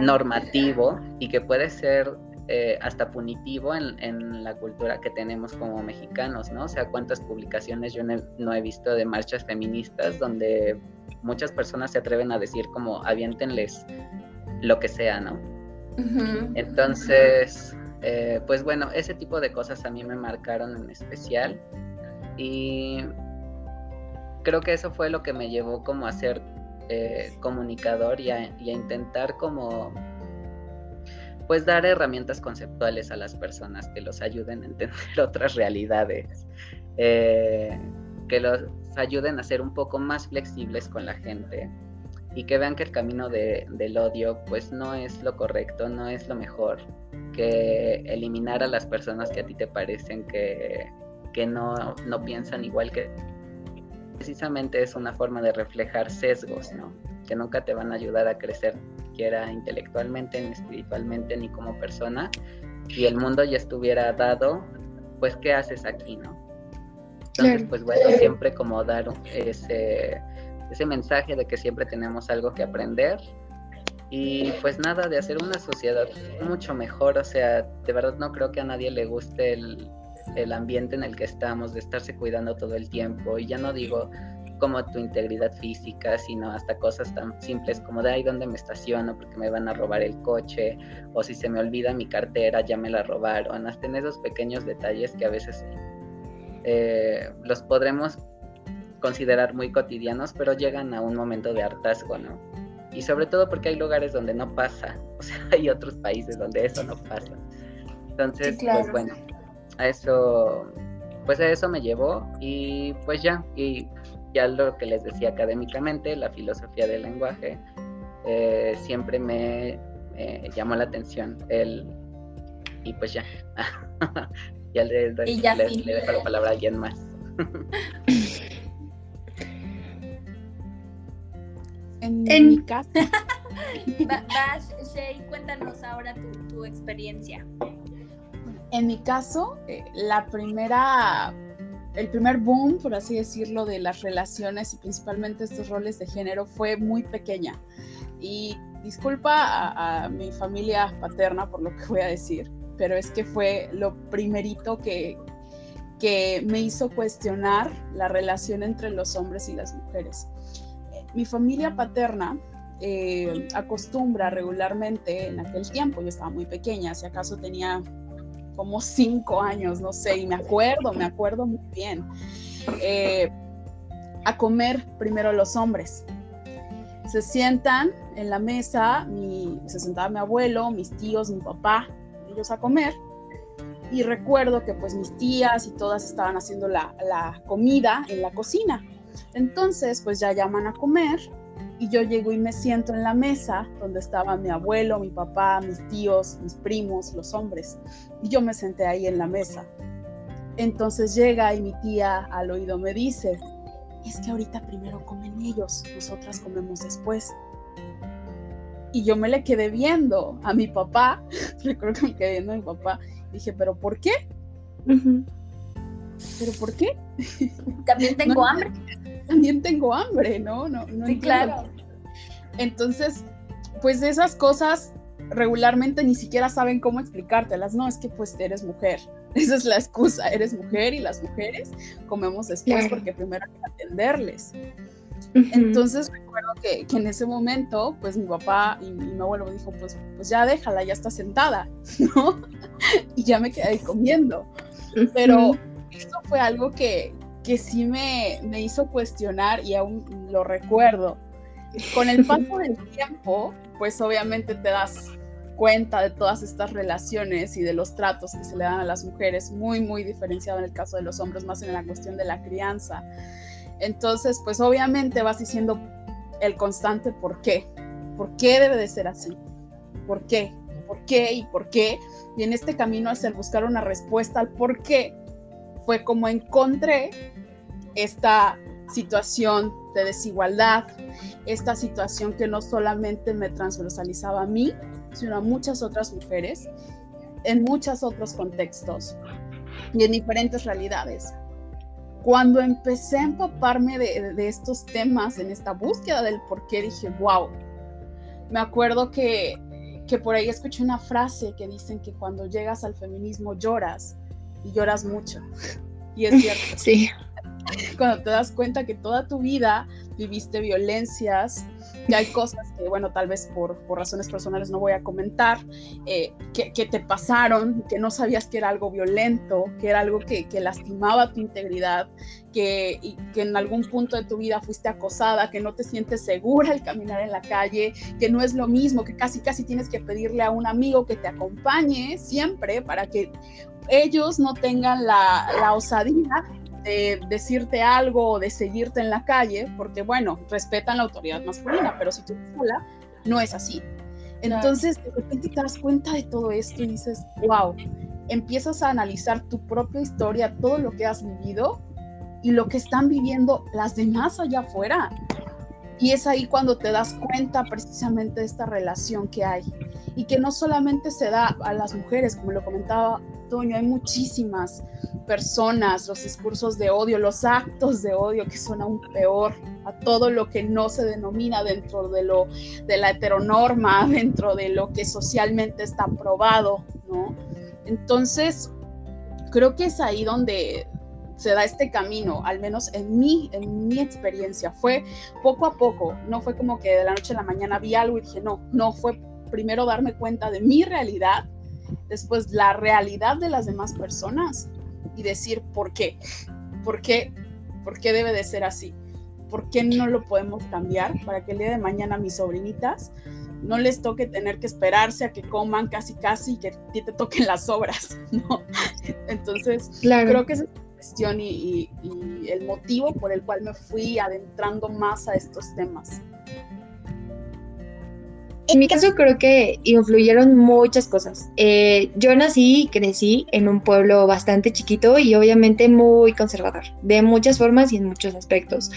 normativo y que puede ser eh, hasta punitivo en, la cultura que tenemos como mexicanos, ¿no? O sea, cuántas publicaciones yo no he, visto de marchas feministas donde muchas personas se atreven a decir como aviéntenles lo que sea, ¿no? Entonces, eh, pues bueno, ese tipo de cosas a mí me marcaron en especial y creo que eso fue lo que me llevó como a ser eh, comunicador y a, intentar como pues dar herramientas conceptuales a las personas que los ayuden a entender otras realidades, eh, que los ayuden a ser un poco más flexibles con la gente y que vean que el camino del odio pues no es lo correcto, no es lo mejor, que eliminar a las personas que a ti te parecen que, que no, no piensan igual que precisamente es una forma de reflejar sesgos, ¿no? Que nunca te van a ayudar a crecer, quiera intelectualmente, ni espiritualmente, ni como persona. Y el mundo ya estuviera dado, pues, ¿qué haces aquí, no? Entonces, pues bueno, siempre como dar ese, ese mensaje de que siempre tenemos algo que aprender y pues nada, de hacer una sociedad mucho mejor, o sea, de verdad no creo que a nadie le guste el, el ambiente en el que estamos, de estarse cuidando todo el tiempo. Y ya no digo como tu integridad física, sino hasta cosas tan simples como de ahí donde me estaciono porque me van a robar el coche, o si se me olvida mi cartera, ya me la robaron, hasta en esos pequeños detalles que a veces eh, los podremos considerar muy cotidianos, pero llegan a un momento de hartazgo, ¿no? Y sobre todo porque hay lugares donde no pasa, o sea, hay otros países donde eso no pasa. Entonces, pues bueno, a eso, pues a eso me llevó y pues ya, y ya lo que les decía académicamente, la filosofía del lenguaje, eh, siempre me llamó la atención. El, y pues ya, ya, le, le, dejo la palabra a alguien más. en, mi caso. Shay, cuéntanos ahora tu, tu experiencia. En mi caso, eh, la primera, el primer boom, por así decirlo, de las relaciones y principalmente estos roles de género fue muy pequeña. Y disculpa a, mi familia paterna por lo que voy a decir, pero es que fue lo primerito que, que me hizo cuestionar la relación entre los hombres y las mujeres. Mi familia paterna eh, acostumbra regularmente en aquel tiempo, yo estaba muy pequeña, si acaso tenía como cinco años, no sé, y me acuerdo, me acuerdo muy bien, eh, a comer primero los hombres. Se sientan en la mesa, mi, se sentaba mi abuelo, mis tíos, mi papá, ellos a comer. Y recuerdo que pues mis tías y todas estaban haciendo la, la comida en la cocina. Entonces pues ya llaman a comer y yo llego y me siento en la mesa donde estaba mi abuelo, mi papá, mis tíos, mis primos, los hombres. Y yo me senté ahí en la mesa. Entonces llega y mi tía al oído me dice, es que ahorita primero comen ellos, nosotras comemos después. Y yo me le quedé viendo a mi papá, recuerdo que me quedé viendo a mi papá, dije, pero ¿por qué? ¿Pero por qué? También tengo hambre. También tengo hambre, ¿no? no, no sí, claro. Entonces, pues esas cosas regularmente ni siquiera saben cómo explicártelas. No, es que pues eres mujer. Esa es la excusa. Eres mujer y las mujeres comemos después porque primero hay que atenderles. Entonces recuerdo que, en ese momento, pues mi papá y mi, abuelo me dijo, pues, pues ya déjala, ya está sentada, ¿no? y ya me quedé comiendo. Pero esto fue algo que, que sí me, me hizo cuestionar y aún lo recuerdo. Con el paso del tiempo, pues obviamente te das cuenta de todas estas relaciones y de los tratos que se le dan a las mujeres, muy, muy diferenciado en el caso de los hombres, más en la cuestión de la crianza. Entonces, pues obviamente vas diciendo el constante por qué, por qué debe de ser así, por qué, por qué y por qué. Y en este camino, hacia buscar una respuesta al por qué, fue como encontré esta situación de desigualdad, esta situación que no solamente me transversalizaba a mí, sino a muchas otras mujeres, en muchos otros contextos y en diferentes realidades. Cuando empecé a empaparme de, de estos temas, en esta búsqueda del por qué, dije, wow, me acuerdo que, que por ahí escuché una frase que dicen que cuando llegas al feminismo lloras y lloras mucho. Y es cierto. Sí. Cuando te das cuenta que toda tu vida viviste violencias, que hay cosas que, bueno, tal vez por, por razones personales no voy a comentar, eh, que, que, te pasaron, que no sabías que era algo violento, que era algo que, que lastimaba tu integridad, que, y, que en algún punto de tu vida fuiste acosada, que no te sientes segura al caminar en la calle, que no es lo mismo, que casi casi tienes que pedirle a un amigo que te acompañe siempre para que ellos no tengan la, la osadía de decirte algo o de seguirte en la calle, porque bueno, respetan la autoridad masculina, pero si tú eres sola, no es así. Entonces, de repente te das cuenta de todo esto y dices, wow, empiezas a analizar tu propia historia, todo lo que has vivido y lo que están viviendo las demás allá afuera. Y es ahí cuando te das cuenta precisamente de esta relación que hay y que no solamente se da a las mujeres, como lo comentaba Toño, hay muchísimas personas, los discursos de odio, los actos de odio que son aún peor a todo lo que no se denomina dentro de lo de la heteronorma, dentro de lo que socialmente está aprobado, ¿no? Entonces, creo que es ahí donde se da este camino, al menos en mi, en mi experiencia, fue poco a poco, no fue como que de la noche a la mañana vi algo y dije, no, no, fue primero darme cuenta de mi realidad, después la realidad de las demás personas y decir por qué, por qué, por qué debe de ser así, por qué no lo podemos cambiar para que el día de mañana mis sobrinitas no les toque tener que esperarse a que coman casi casi y que te toquen las obras, ¿no? Entonces, claro. creo que es cuestión y, el motivo por el cual me fui adentrando más a estos temas. En mi caso creo que influyeron muchas cosas. Eh, yo nací y crecí en un pueblo bastante chiquito y obviamente muy conservador, de muchas formas y en muchos aspectos.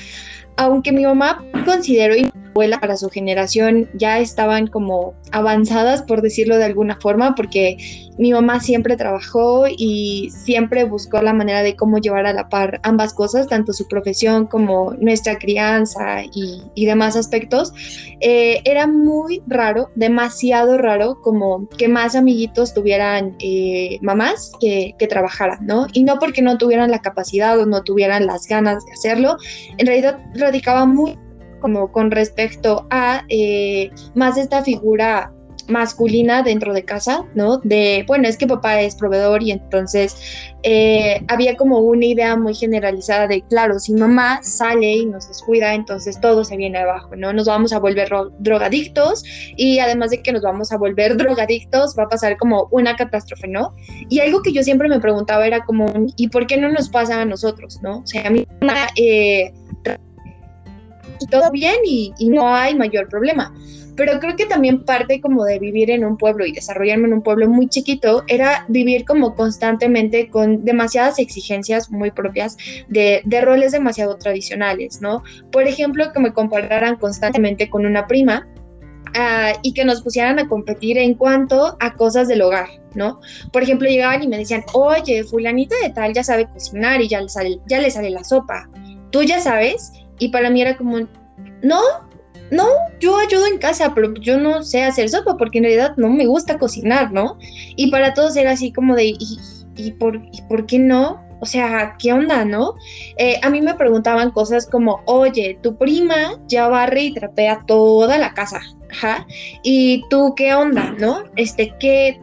Aunque mi mamá consideró abuela para su generación ya estaban como avanzadas, por decirlo de alguna forma, porque mi mamá siempre trabajó y siempre buscó la manera de cómo llevar a la par ambas cosas, tanto su profesión como nuestra crianza y, demás aspectos. Eh, era muy raro, demasiado raro, como que más amiguitos tuvieran eh, mamás que, que trabajaran, ¿no? Y no porque no tuvieran la capacidad o no tuvieran las ganas de hacerlo, en realidad radicaba muy como con respecto a eh, más esta figura masculina dentro de casa, ¿no? De, bueno, es que papá es proveedor y entonces eh, había como una idea muy generalizada de, claro, si mamá sale y nos descuida, entonces todo se viene abajo, ¿no? Nos vamos a volver drogadictos y además de que nos vamos a volver drogadictos, va a pasar como una catástrofe, ¿no? Y algo que yo siempre me preguntaba era como, ¿y por qué no nos pasa a nosotros, ¿no? O sea, a mí... Eh, y todo bien y, y, no hay mayor problema. Pero creo que también parte como de vivir en un pueblo y desarrollarme en un pueblo muy chiquito era vivir como constantemente con demasiadas exigencias muy propias de, de roles demasiado tradicionales, ¿no? Por ejemplo, que me compararan constantemente con una prima Uh, y que nos pusieran a competir en cuanto a cosas del hogar, ¿no? Por ejemplo, llegaban y me decían, oye, fulanita de tal ya sabe cocinar y ya le sale, ya le sale la sopa, tú ya sabes, y para mí era como, no, no, yo ayudo en casa, pero yo no sé hacer sopa porque en realidad no me gusta cocinar, ¿no? Y para todos era así como de, ¿y, por, ¿y por qué no? O sea, ¿qué onda, no? Eh, a mí me preguntaban cosas como, oye, tu prima ya barre y trapea toda la casa, ajá, y tú, ¿qué onda, no? Este, ¿qué,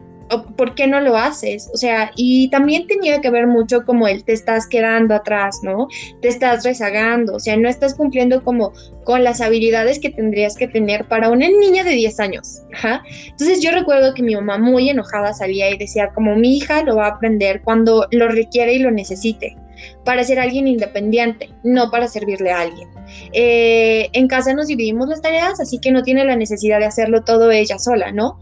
¿por qué no lo haces? O sea, y también tenía que ver mucho como el te estás quedando atrás, ¿no? Te estás rezagando, o sea, no estás cumpliendo como con las habilidades que tendrías que tener para una niña de 10 años. Ajá. Entonces yo recuerdo que mi mamá muy enojada salía y decía como mi hija lo va a aprender cuando lo requiere y lo necesite para ser alguien independiente, no para servirle a alguien. Eh, en casa nos dividimos las tareas, así que no tiene la necesidad de hacerlo todo ella sola, ¿no?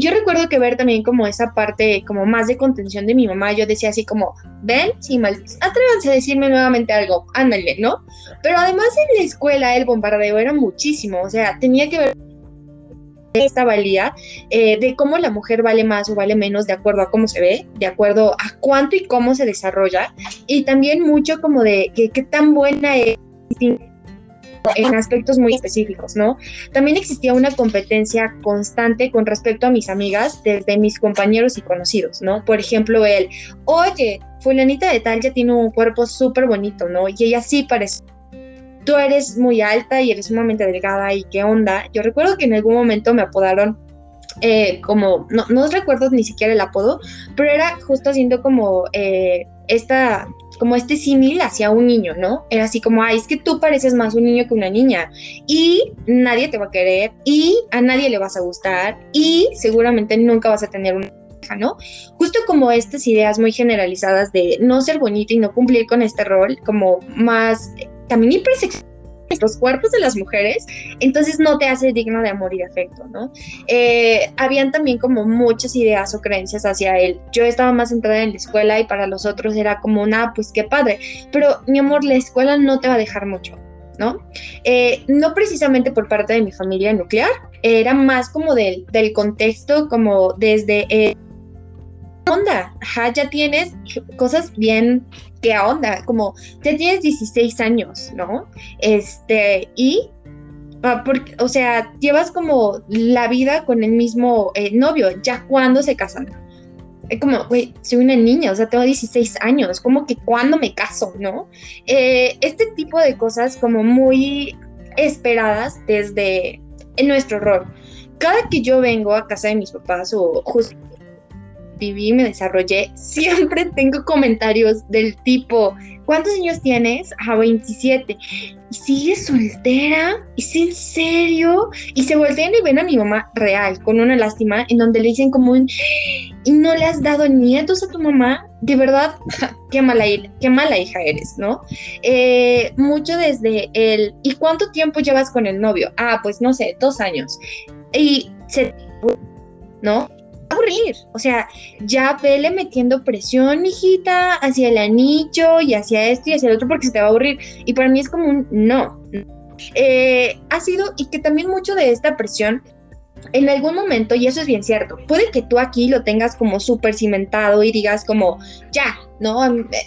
Yo recuerdo que ver también como esa parte como más de contención de mi mamá, yo decía así como, ven, sí, mal, atrévanse a decirme nuevamente algo, ándale, ¿no? Pero además en la escuela el bombardeo era muchísimo, o sea, tenía que ver esta valía eh, de cómo la mujer vale más o vale menos de acuerdo a cómo se ve, de acuerdo a cuánto y cómo se desarrolla, y también mucho como de qué tan buena es en aspectos muy específicos, ¿no? También existía una competencia constante con respecto a mis amigas desde mis compañeros y conocidos, ¿no? Por ejemplo, el, oye, fulanita de tal ya tiene un cuerpo súper bonito, ¿no? Y ella sí parece tú eres muy alta y eres sumamente delgada y qué onda. Yo recuerdo que en algún momento me apodaron eh, como, no, no recuerdo ni siquiera el apodo, pero era justo haciendo como eh, esta como este símil hacia un niño, ¿no? Era así como, ay, es que tú pareces más un niño que una niña y nadie te va a querer y a nadie le vas a gustar y seguramente nunca vas a tener una hija, ¿no? Justo como estas ideas muy generalizadas de no ser bonita y no cumplir con este rol, como más también hipersexual los cuerpos de las mujeres, entonces no te hace digno de amor y de afecto, ¿no? Eh, habían también como muchas ideas o creencias hacia él. Yo estaba más centrada en la escuela y para los otros era como, una, pues qué padre, pero mi amor, la escuela no te va a dejar mucho. ¿no? Eh, no precisamente por parte de mi familia nuclear, era más como del, del contexto, como desde onda, Ajá, ya tienes cosas bien que onda, como ya tienes 16 años, ¿no? Este, y, o sea, llevas como la vida con el mismo eh, novio, ya cuando se casan. Es como, güey, soy una niña, o sea, tengo 16 años, como que cuando me caso, ¿no? Eh, este tipo de cosas como muy esperadas desde en nuestro rol. Cada que yo vengo a casa de mis papás o justo viví, me desarrollé, siempre tengo comentarios del tipo, ¿cuántos años tienes? A 27. ¿Y sigues soltera? ¿Es en serio? Y se voltean y ven a mi mamá real, con una lástima, en donde le dicen como ¿y no le has dado nietos a tu mamá? De verdad, qué mala, qué mala hija eres, ¿no? Eh, mucho desde el, ¿y cuánto tiempo llevas con el novio? Ah, pues no sé, dos años. Y se, ¿no? Aburrir. O sea, ya vele metiendo presión, hijita, hacia el anillo y hacia esto y hacia el otro porque se te va a aburrir. Y para mí es como un no. Eh, ha sido, y que también mucho de esta presión en algún momento, y eso es bien cierto, puede que tú aquí lo tengas como súper cimentado y digas como, ya, ¿no?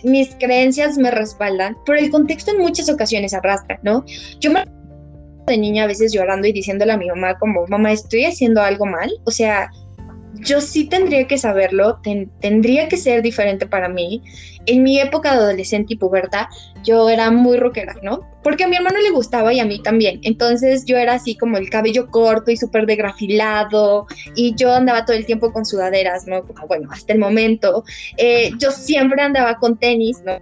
Mis creencias me respaldan, pero el contexto en muchas ocasiones arrastra, ¿no? Yo me de niña a veces llorando y diciéndole a mi mamá como, mamá, estoy haciendo algo mal, o sea, yo sí tendría que saberlo, tendría que ser diferente para mí. En mi época de adolescente y puberta, yo era muy rockera, ¿no? Porque a mi hermano le gustaba y a mí también. Entonces yo era así como el cabello corto y súper degrafilado y yo andaba todo el tiempo con sudaderas, ¿no? Bueno, hasta el momento. Eh, yo siempre andaba con tenis, ¿no?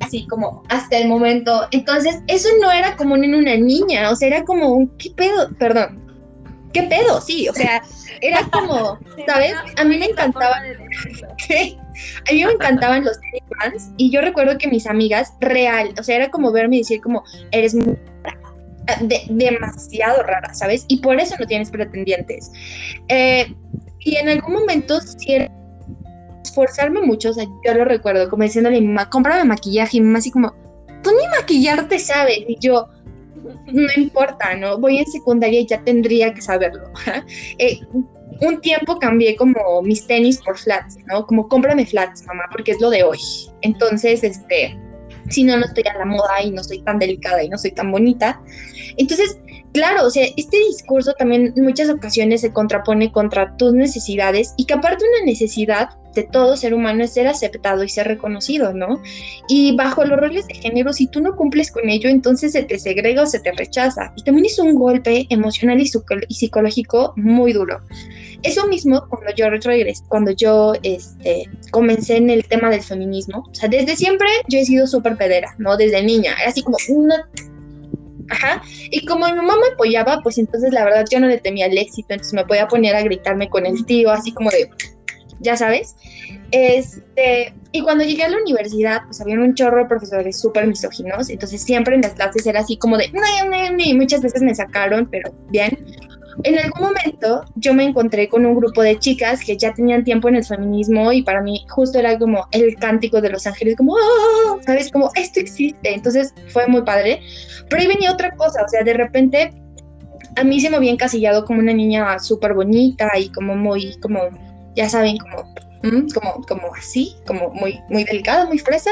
así como hasta el momento. Entonces, eso no era como en una niña, o sea, era como un, ¿qué pedo? Perdón, ¿qué pedo? Sí, o sea, era como, ¿sabes? A mí me encantaba. A mí me encantaban los fans y yo recuerdo que mis amigas, real, o sea, era como verme y decir como, eres muy demasiado rara, ¿sabes? Y por eso no tienes pretendientes. Eh, y en algún momento, si esforzarme mucho, o sea, yo lo recuerdo como diciéndole a mi mamá, cómprame maquillaje, y mi mamá así como, tú ni maquillarte sabes, y yo, no importa, ¿no? Voy en secundaria y ya tendría que saberlo. Eh, un tiempo cambié como mis tenis por flats, ¿no? Como cómprame flats, mamá, porque es lo de hoy. Entonces, este, si no, no estoy a la moda y no soy tan delicada y no soy tan bonita. Entonces, claro, o sea, este discurso también en muchas ocasiones se contrapone contra tus necesidades y que aparte una necesidad de todo ser humano es ser aceptado y ser reconocido, ¿no? Y bajo los roles de género, si tú no cumples con ello, entonces se te segrega o se te rechaza. Y también es un golpe emocional y, psicológico muy duro. Eso mismo cuando yo regresé, cuando yo este, comencé en el tema del feminismo, o sea, desde siempre yo he sido súper pedera, ¿no? Desde niña, era así como, una Ajá. Y como mi mamá me apoyaba, pues entonces la verdad yo no le temía el éxito, entonces me podía poner a gritarme con el tío, así como de, ya sabes. Este, y cuando llegué a la universidad, pues había un chorro de profesores súper misóginos, entonces siempre en las clases era así como de, muchas veces me sacaron, pero bien. En algún momento yo me encontré con un grupo de chicas que ya tenían tiempo en el feminismo y para mí justo era como el cántico de los ángeles, como, ¡Oh! ¿sabes? Como esto existe. Entonces fue muy padre. Pero ahí venía otra cosa, o sea, de repente a mí se me había encasillado como una niña súper bonita y como muy, como, ya saben, como como, como así, como muy, muy delicada, muy fresa,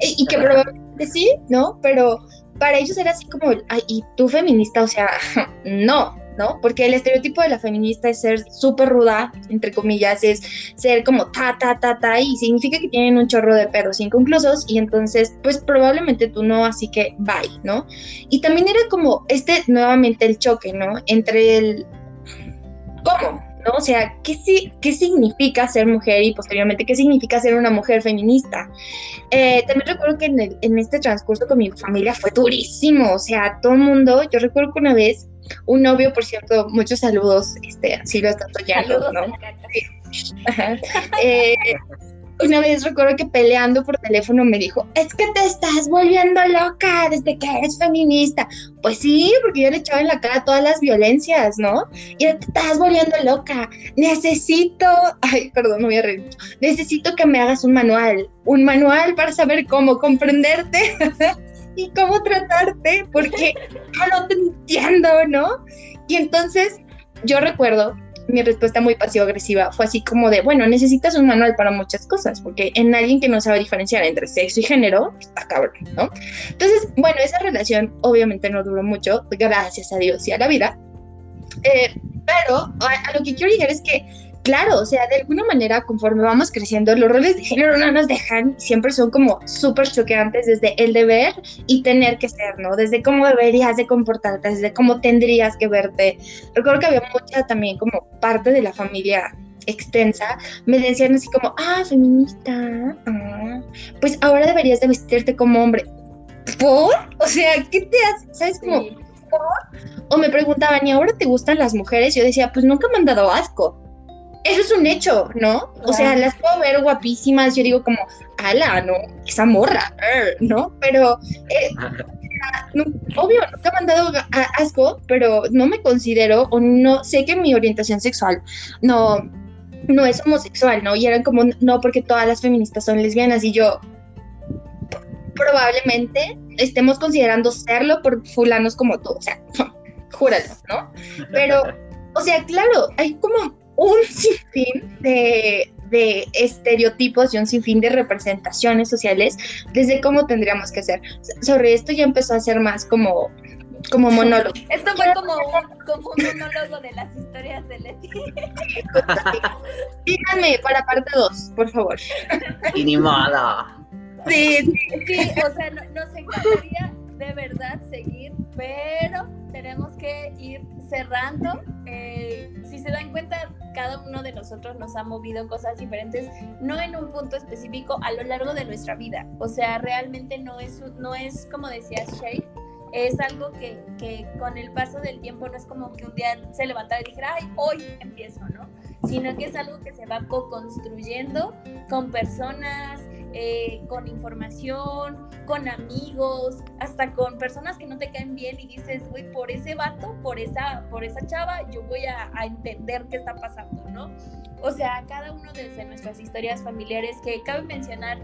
y, y que probablemente sí, ¿no? Pero para ellos era así como, ay, ¿y tú feminista? O sea, no, ¿no? Porque el estereotipo de la feminista es ser súper ruda, entre comillas, es ser como ta, ta, ta, ta, y significa que tienen un chorro de perros inconclusos, y entonces, pues probablemente tú no, así que bye, ¿no? Y también era como este, nuevamente el choque, ¿no? Entre el, ¿cómo? ¿no? O sea, ¿qué, ¿qué significa ser mujer y posteriormente qué significa ser una mujer feminista? Eh, también recuerdo que en, este transcurso con mi familia fue durísimo, o sea, todo el mundo, yo recuerdo que una vez un novio, por cierto, muchos saludos, este, si lo estás oyendo, ¿no? Eh, una vez recuerdo que peleando por teléfono me dijo, es que te estás volviendo loca desde que eres feminista. Pues sí, porque yo le echaba en la cara todas las violencias, ¿no? Y te estás volviendo loca. Necesito, ay, perdón, no voy a reír. Necesito que me hagas un manual, un manual para saber cómo comprenderte y cómo tratarte, porque no te entiendo, ¿no? Y entonces yo recuerdo mi respuesta muy pasivo-agresiva fue así como de, bueno, necesitas un manual para muchas cosas, porque en alguien que no sabe diferenciar entre sexo y género, está cabrón, ¿no? Entonces, bueno, esa relación obviamente no duró mucho, gracias a Dios y a la vida, eh, pero a, a lo que quiero llegar es que claro, o sea, de alguna manera, conforme vamos creciendo, los roles de género no nos dejan, siempre son como súper choqueantes desde el deber y tener que ser, ¿no? Desde cómo deberías de comportarte, desde cómo tendrías que verte. Recuerdo que había mucha también como parte de la familia extensa, me decían así como, ah, feminista, ah, pues ahora deberías de vestirte como hombre. ¿Por? O sea, ¿qué te hace? ¿Sabes? Como, ¿por? O me preguntaban, ¿y ahora te gustan las mujeres? Yo decía, pues nunca me han dado asco eso es un hecho, ¿no? O sea, las puedo ver guapísimas, yo digo como, ala, ¿no? Esa morra, er", ¿no? Pero, eh, obvio, nunca me han dado asco, pero no me considero o no, sé que mi orientación sexual no, no es homosexual, ¿no? Y eran como, no, porque todas las feministas son lesbianas y yo, probablemente estemos considerando serlo por fulanos como tú, o sea, júralo, ¿no? Pero, o sea, claro, hay como un sinfín de, de estereotipos y un sinfín de representaciones sociales desde cómo tendríamos que ser. Sobre esto ya empezó a ser más como como monólogo. Esto fue como un, como un monólogo de las historias de Leti. Díganme para parte 2, por favor. Y ni modo. Sí, sí, o sea, nos encantaría de verdad seguir, pero tenemos que ir cerrando. Eh, si se dan cuenta, cada uno de nosotros nos ha movido cosas diferentes, no en un punto específico, a lo largo de nuestra vida. O sea, realmente no es, no es como decía Shay, es algo que, que, con el paso del tiempo no es como que un día se levantara y dijera, ay, hoy empiezo, ¿no? Sino que es algo que se va co-construyendo con personas, eh, con información, con amigos, hasta con personas que no te caen bien y dices, güey, por ese vato, por esa, por esa chava, yo voy a, entender qué está pasando, ¿no? O sea, cada uno desde nuestras historias familiares que cabe mencionar,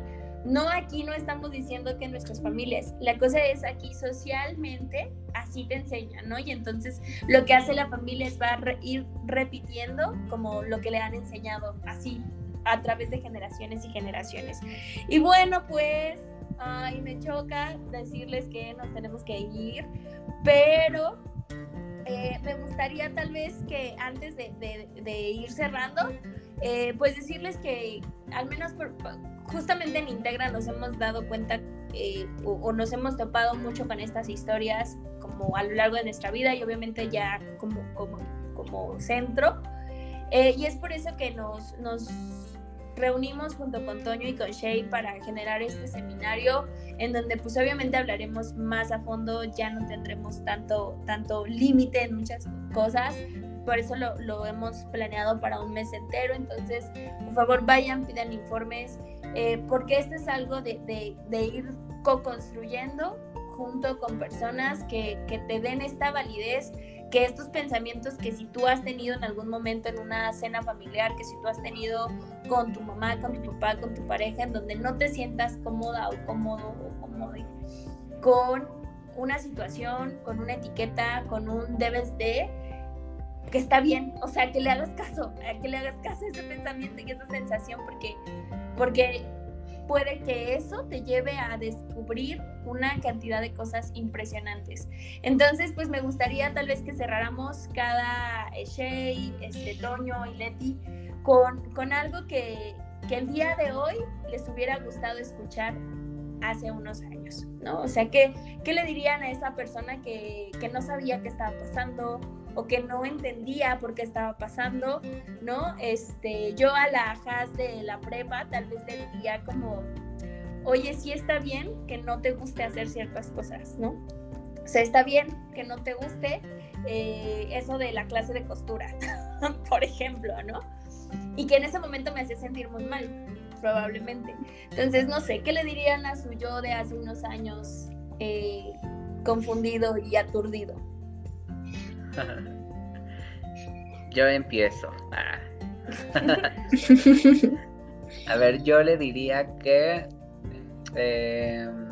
no aquí no estamos diciendo que nuestras familias, la cosa es aquí socialmente así te enseñan, ¿no? Y entonces lo que hace la familia es va a ir repitiendo como lo que le han enseñado, así a través de generaciones y generaciones. Y bueno, pues, ay, me choca decirles que nos tenemos que ir, pero eh, me gustaría tal vez que antes de, ir cerrando, eh, pues decirles que al menos justamente en Integra nos hemos dado cuenta eh, o, nos hemos topado mucho con estas historias como a lo largo de nuestra vida y obviamente ya como, como, como centro. y es por eso que nos, nos reunimos junto con Toño y con Shay para generar este seminario en donde pues obviamente hablaremos más a fondo, ya no tendremos tanto, tanto límite en muchas cosas, por eso lo, lo, hemos planeado para un mes entero, entonces por favor vayan, pidan informes, eh, porque esto es algo de, de, de ir co-construyendo junto con personas que, que, te den esta validez que estos pensamientos que si tú has tenido en algún momento en una cena familiar, que si tú has tenido con tu mamá, con tu papá, con tu pareja, en donde no te sientas cómoda o cómodo o cómodo con una situación, con una etiqueta, con un debes de, que está bien, o sea, que le hagas caso, que le hagas caso a ese pensamiento y esa sensación, porque, porque puede que eso te lleve a descubrir una cantidad de cosas impresionantes. Entonces, pues me gustaría tal vez que cerráramos cada Shea, este, Toño y Leti con, con algo que, que el día de hoy les hubiera gustado escuchar hace unos años, ¿no? O sea, ¿qué, qué le dirían a esa persona que, que no sabía qué estaba pasando o que no entendía por qué estaba pasando, ¿no? Este, yo a la Haz de la prepa tal vez le diría como, oye, sí está bien que no te guste hacer ciertas cosas, ¿no? O sea, está bien que no te guste eh, eso de la clase de costura, por ejemplo, ¿no? Y que en ese momento me hacía sentir muy mal, probablemente. Entonces, no sé, ¿qué le dirían a su yo de hace unos años eh, confundido y aturdido? Yo empiezo. Ah. A ver, yo le diría que. Em,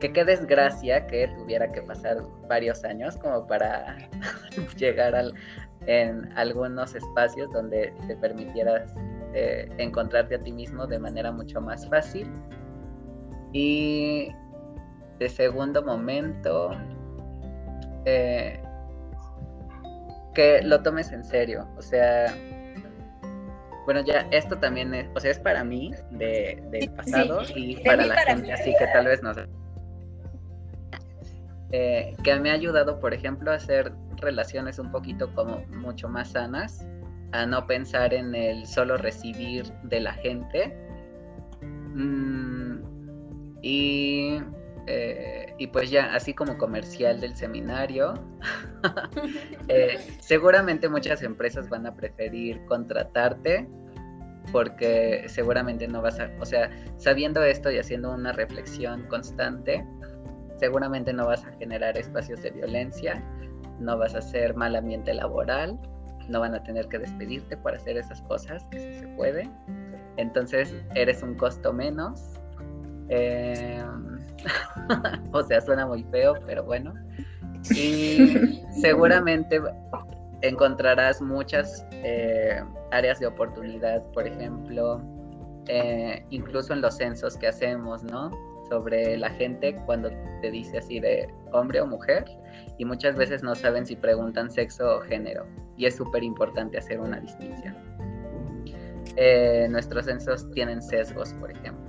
que qué desgracia que tuviera que pasar varios años como para llegar al, en algunos espacios donde te permitieras eh, encontrarte a ti mismo de manera mucho más fácil. Y de segundo momento, eh, que lo tomes en serio. O sea, bueno, ya esto también es, o sea, es para mí de, del pasado y para la gente, así que tal vez no sé. Eh, que me ha ayudado, por ejemplo, a hacer relaciones un poquito como mucho más sanas, a no pensar en el solo recibir de la gente. Mm, y eh, y pues ya, así como comercial del seminario, eh, seguramente muchas empresas van a preferir contratarte porque seguramente no vas a, o sea, sabiendo esto y haciendo una reflexión constante, seguramente no vas a generar espacios de violencia, no vas a hacer mal ambiente laboral, no van a tener que despedirte por hacer esas cosas, que se puede. Entonces eres un costo menos. Eh, o sea, suena muy feo, pero bueno. Y seguramente encontrarás muchas eh, áreas de oportunidad, por ejemplo, eh, incluso en los censos que hacemos, ¿no? Sobre la gente cuando te dice así de hombre o mujer, y muchas veces no saben si preguntan sexo o género, y es súper importante hacer una distinción. Eh, nuestros censos tienen sesgos, por ejemplo.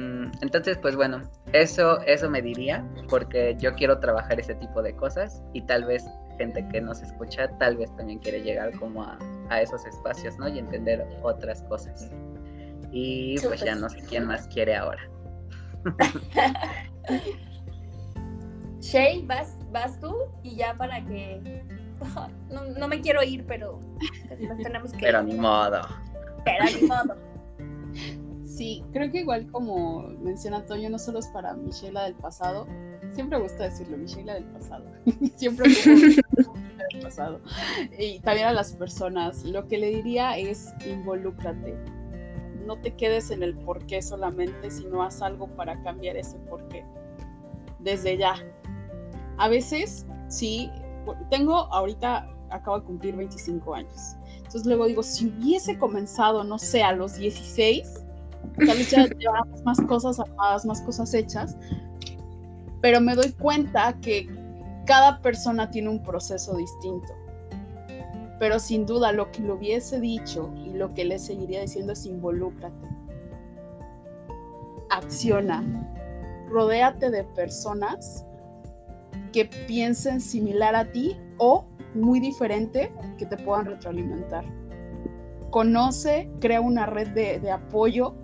Mm, entonces, pues bueno, eso, eso me diría, porque yo quiero trabajar ese tipo de cosas y tal vez gente que nos escucha, tal vez también quiere llegar como a, esos espacios, ¿no? Y entender otras cosas. Y pues ya no sé quién más quiere ahora. Shay, vas, vas tú y ya para que... No, me quiero ir, pero nos tenemos que... Pero ni modo. Pero ni modo. Sí, creo que igual como menciona Toño, no solo es para Michela del pasado, siempre gusta decirlo, Michela del pasado, siempre del pasado, y también a las personas, lo que le diría es involúcrate, no te quedes en el por qué solamente, sino haz algo para cambiar ese por qué, desde ya. A veces, sí, tengo ahorita, acabo de cumplir 25 años, entonces luego digo, si hubiese comenzado, no sé, a los 16, Tal vez ya llevamos más cosas armadas, más cosas hechas, pero me doy cuenta que cada persona tiene un proceso distinto. Pero sin duda lo que le hubiese dicho y lo que le seguiría diciendo es involúcrate. Acciona. Rodéate de personas que piensen similar a ti o muy diferente que te puedan retroalimentar. Conoce, crea una red de, de apoyo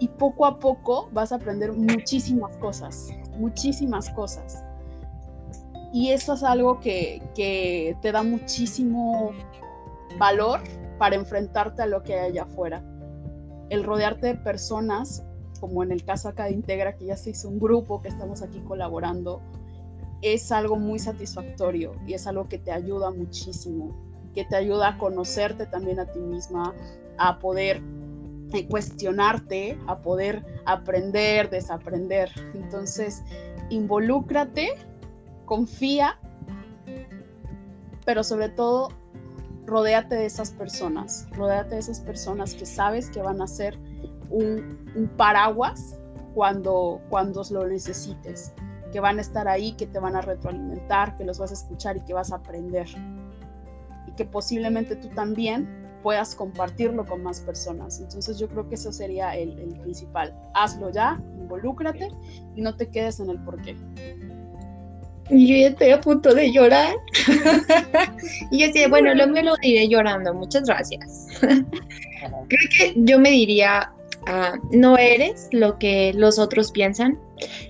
y poco a poco vas a aprender muchísimas cosas, muchísimas cosas. Y eso es algo que, te da muchísimo valor para enfrentarte a lo que hay allá afuera. El rodearte de personas, como en el caso acá de Integra, que ya se hizo un grupo, que estamos aquí colaborando, es algo muy satisfactorio y es algo que te ayuda muchísimo, que te ayuda a conocerte también a ti misma, a poder eh, cuestionarte, a poder aprender, desaprender. Entonces, involúcrate, confía, pero sobre todo, rodéate de esas personas, rodéate de esas personas que sabes que van a ser un, paraguas cuando, cuando lo necesites, que van a estar ahí, que te van a retroalimentar, que los vas a escuchar y que vas a aprender. Y que posiblemente tú también puedas compartirlo con más personas. Entonces yo creo que eso sería el, el principal. Hazlo ya, involúcrate y no te quedes en el porqué. Yo ya estoy a punto de llorar. y yo decía, bueno, lo me lo diré llorando, muchas gracias. Creo que yo me diría, ah, no eres lo que los otros piensan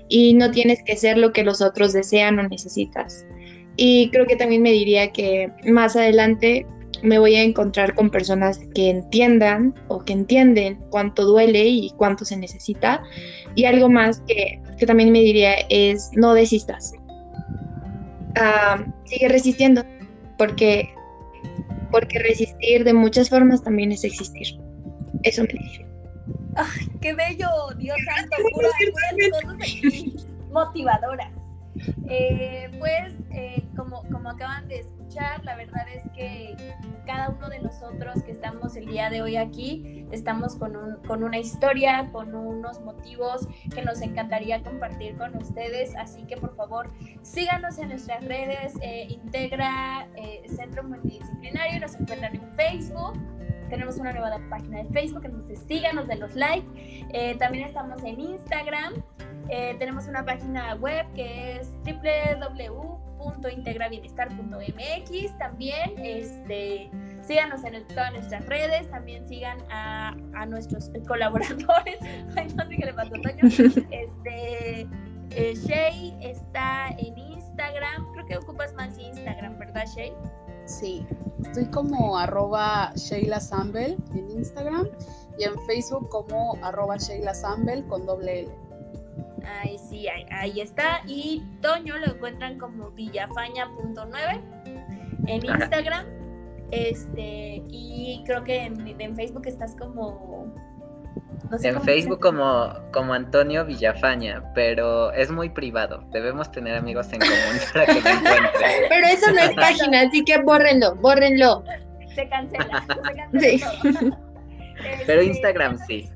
y no tienes que ser lo que los otros desean o necesitas. Y creo que también me diría que más adelante me voy a encontrar con personas que entiendan o que entienden cuánto duele y cuánto se necesita. Y algo más que, que también me diría es no desistas sigue resistiendo, porque, porque resistir de muchas formas también es existir. Eso me dice. Ay, qué bello, Dios santo, cosas motivadoras. Eh, pues, eh, como, como acaban de escuchar, la verdad es que cada uno de nosotros que estamos el día de hoy aquí, estamos con, un, con una historia, con unos motivos que nos encantaría compartir con ustedes. Así que por favor, síganos en nuestras redes, eh, Integra Centro Multidisciplinario, nos encuentran en Facebook. Tenemos una nueva página de Facebook, entonces síganos, de los like. Eh, también estamos en Instagram. tenemos una página web que es www www.integrabienestar.mx. También este, síganos en todas nuestras redes, también sigan a, nuestros colaboradores. Ay, no sé qué le pasó, Toño. Este, eh, Shay está en Instagram, creo que ocupas más Instagram, ¿verdad, Shay? Sí, estoy como arroba Sheila Sambel en Instagram y en Facebook como arroba Sheila Sambel con doble L. Ahí sí, ahí, está. Y Toño lo encuentran como villafaña.9 en Instagram. Este, y creo que en, Facebook estás como. En Facebook como, como Antonio Villafaña, pero es muy privado. Debemos tener amigos en común para que me encuentren. Pero eso no es página, así que bórrenlo, bórrenlo. Se cancela, se cancela Pero este, Instagram sí.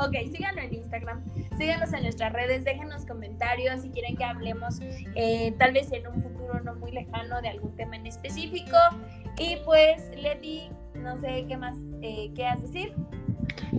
ok, síganos en Instagram, síganos en nuestras redes, déjenos comentarios si quieren que hablemos eh, tal vez en un futuro no muy lejano de algún tema en específico. Y pues, Leti, no sé qué más eh, quieras decir.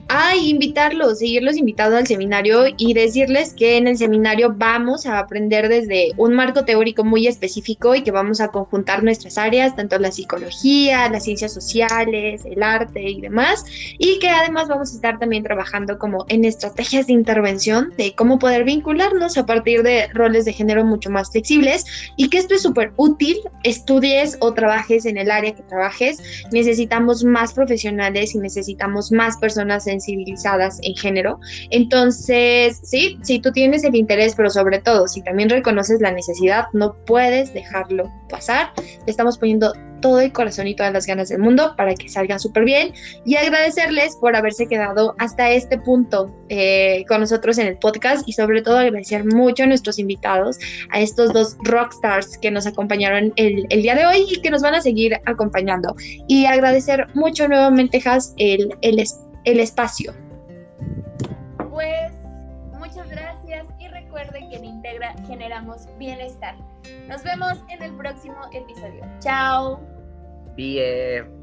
Ay, invitarlos, seguirlos invitados al seminario y decirles que en el seminario vamos a aprender desde un marco teórico muy específico y que vamos a conjuntar nuestras áreas, tanto la psicología, las ciencias sociales, el arte y demás, y que además vamos a estar también trabajando como en estrategias de intervención de cómo poder vincularnos a partir de roles de género mucho más flexibles y que esto es súper útil, estudies o trabajes en el área que trabajes, necesitamos más profesionales y necesitamos más personas sensibilizadas en género. Entonces, sí, si tú tienes el interés, pero sobre todo, si también reconoces la necesidad, no puedes dejarlo pasar. Estamos poniendo todo el corazón y todas las ganas del mundo para que salgan súper bien y agradecerles por haberse quedado hasta este punto eh, con nosotros en el podcast y sobre todo agradecer mucho a nuestros invitados, a estos dos rockstars que nos acompañaron el, el día de hoy y que nos van a seguir acompañando. Y agradecer mucho nuevamente, Has, el, el, el espacio. Pues muchas gracias y recuerden que en Integra generamos bienestar. Nos vemos en el próximo episodio. Chao. Bien.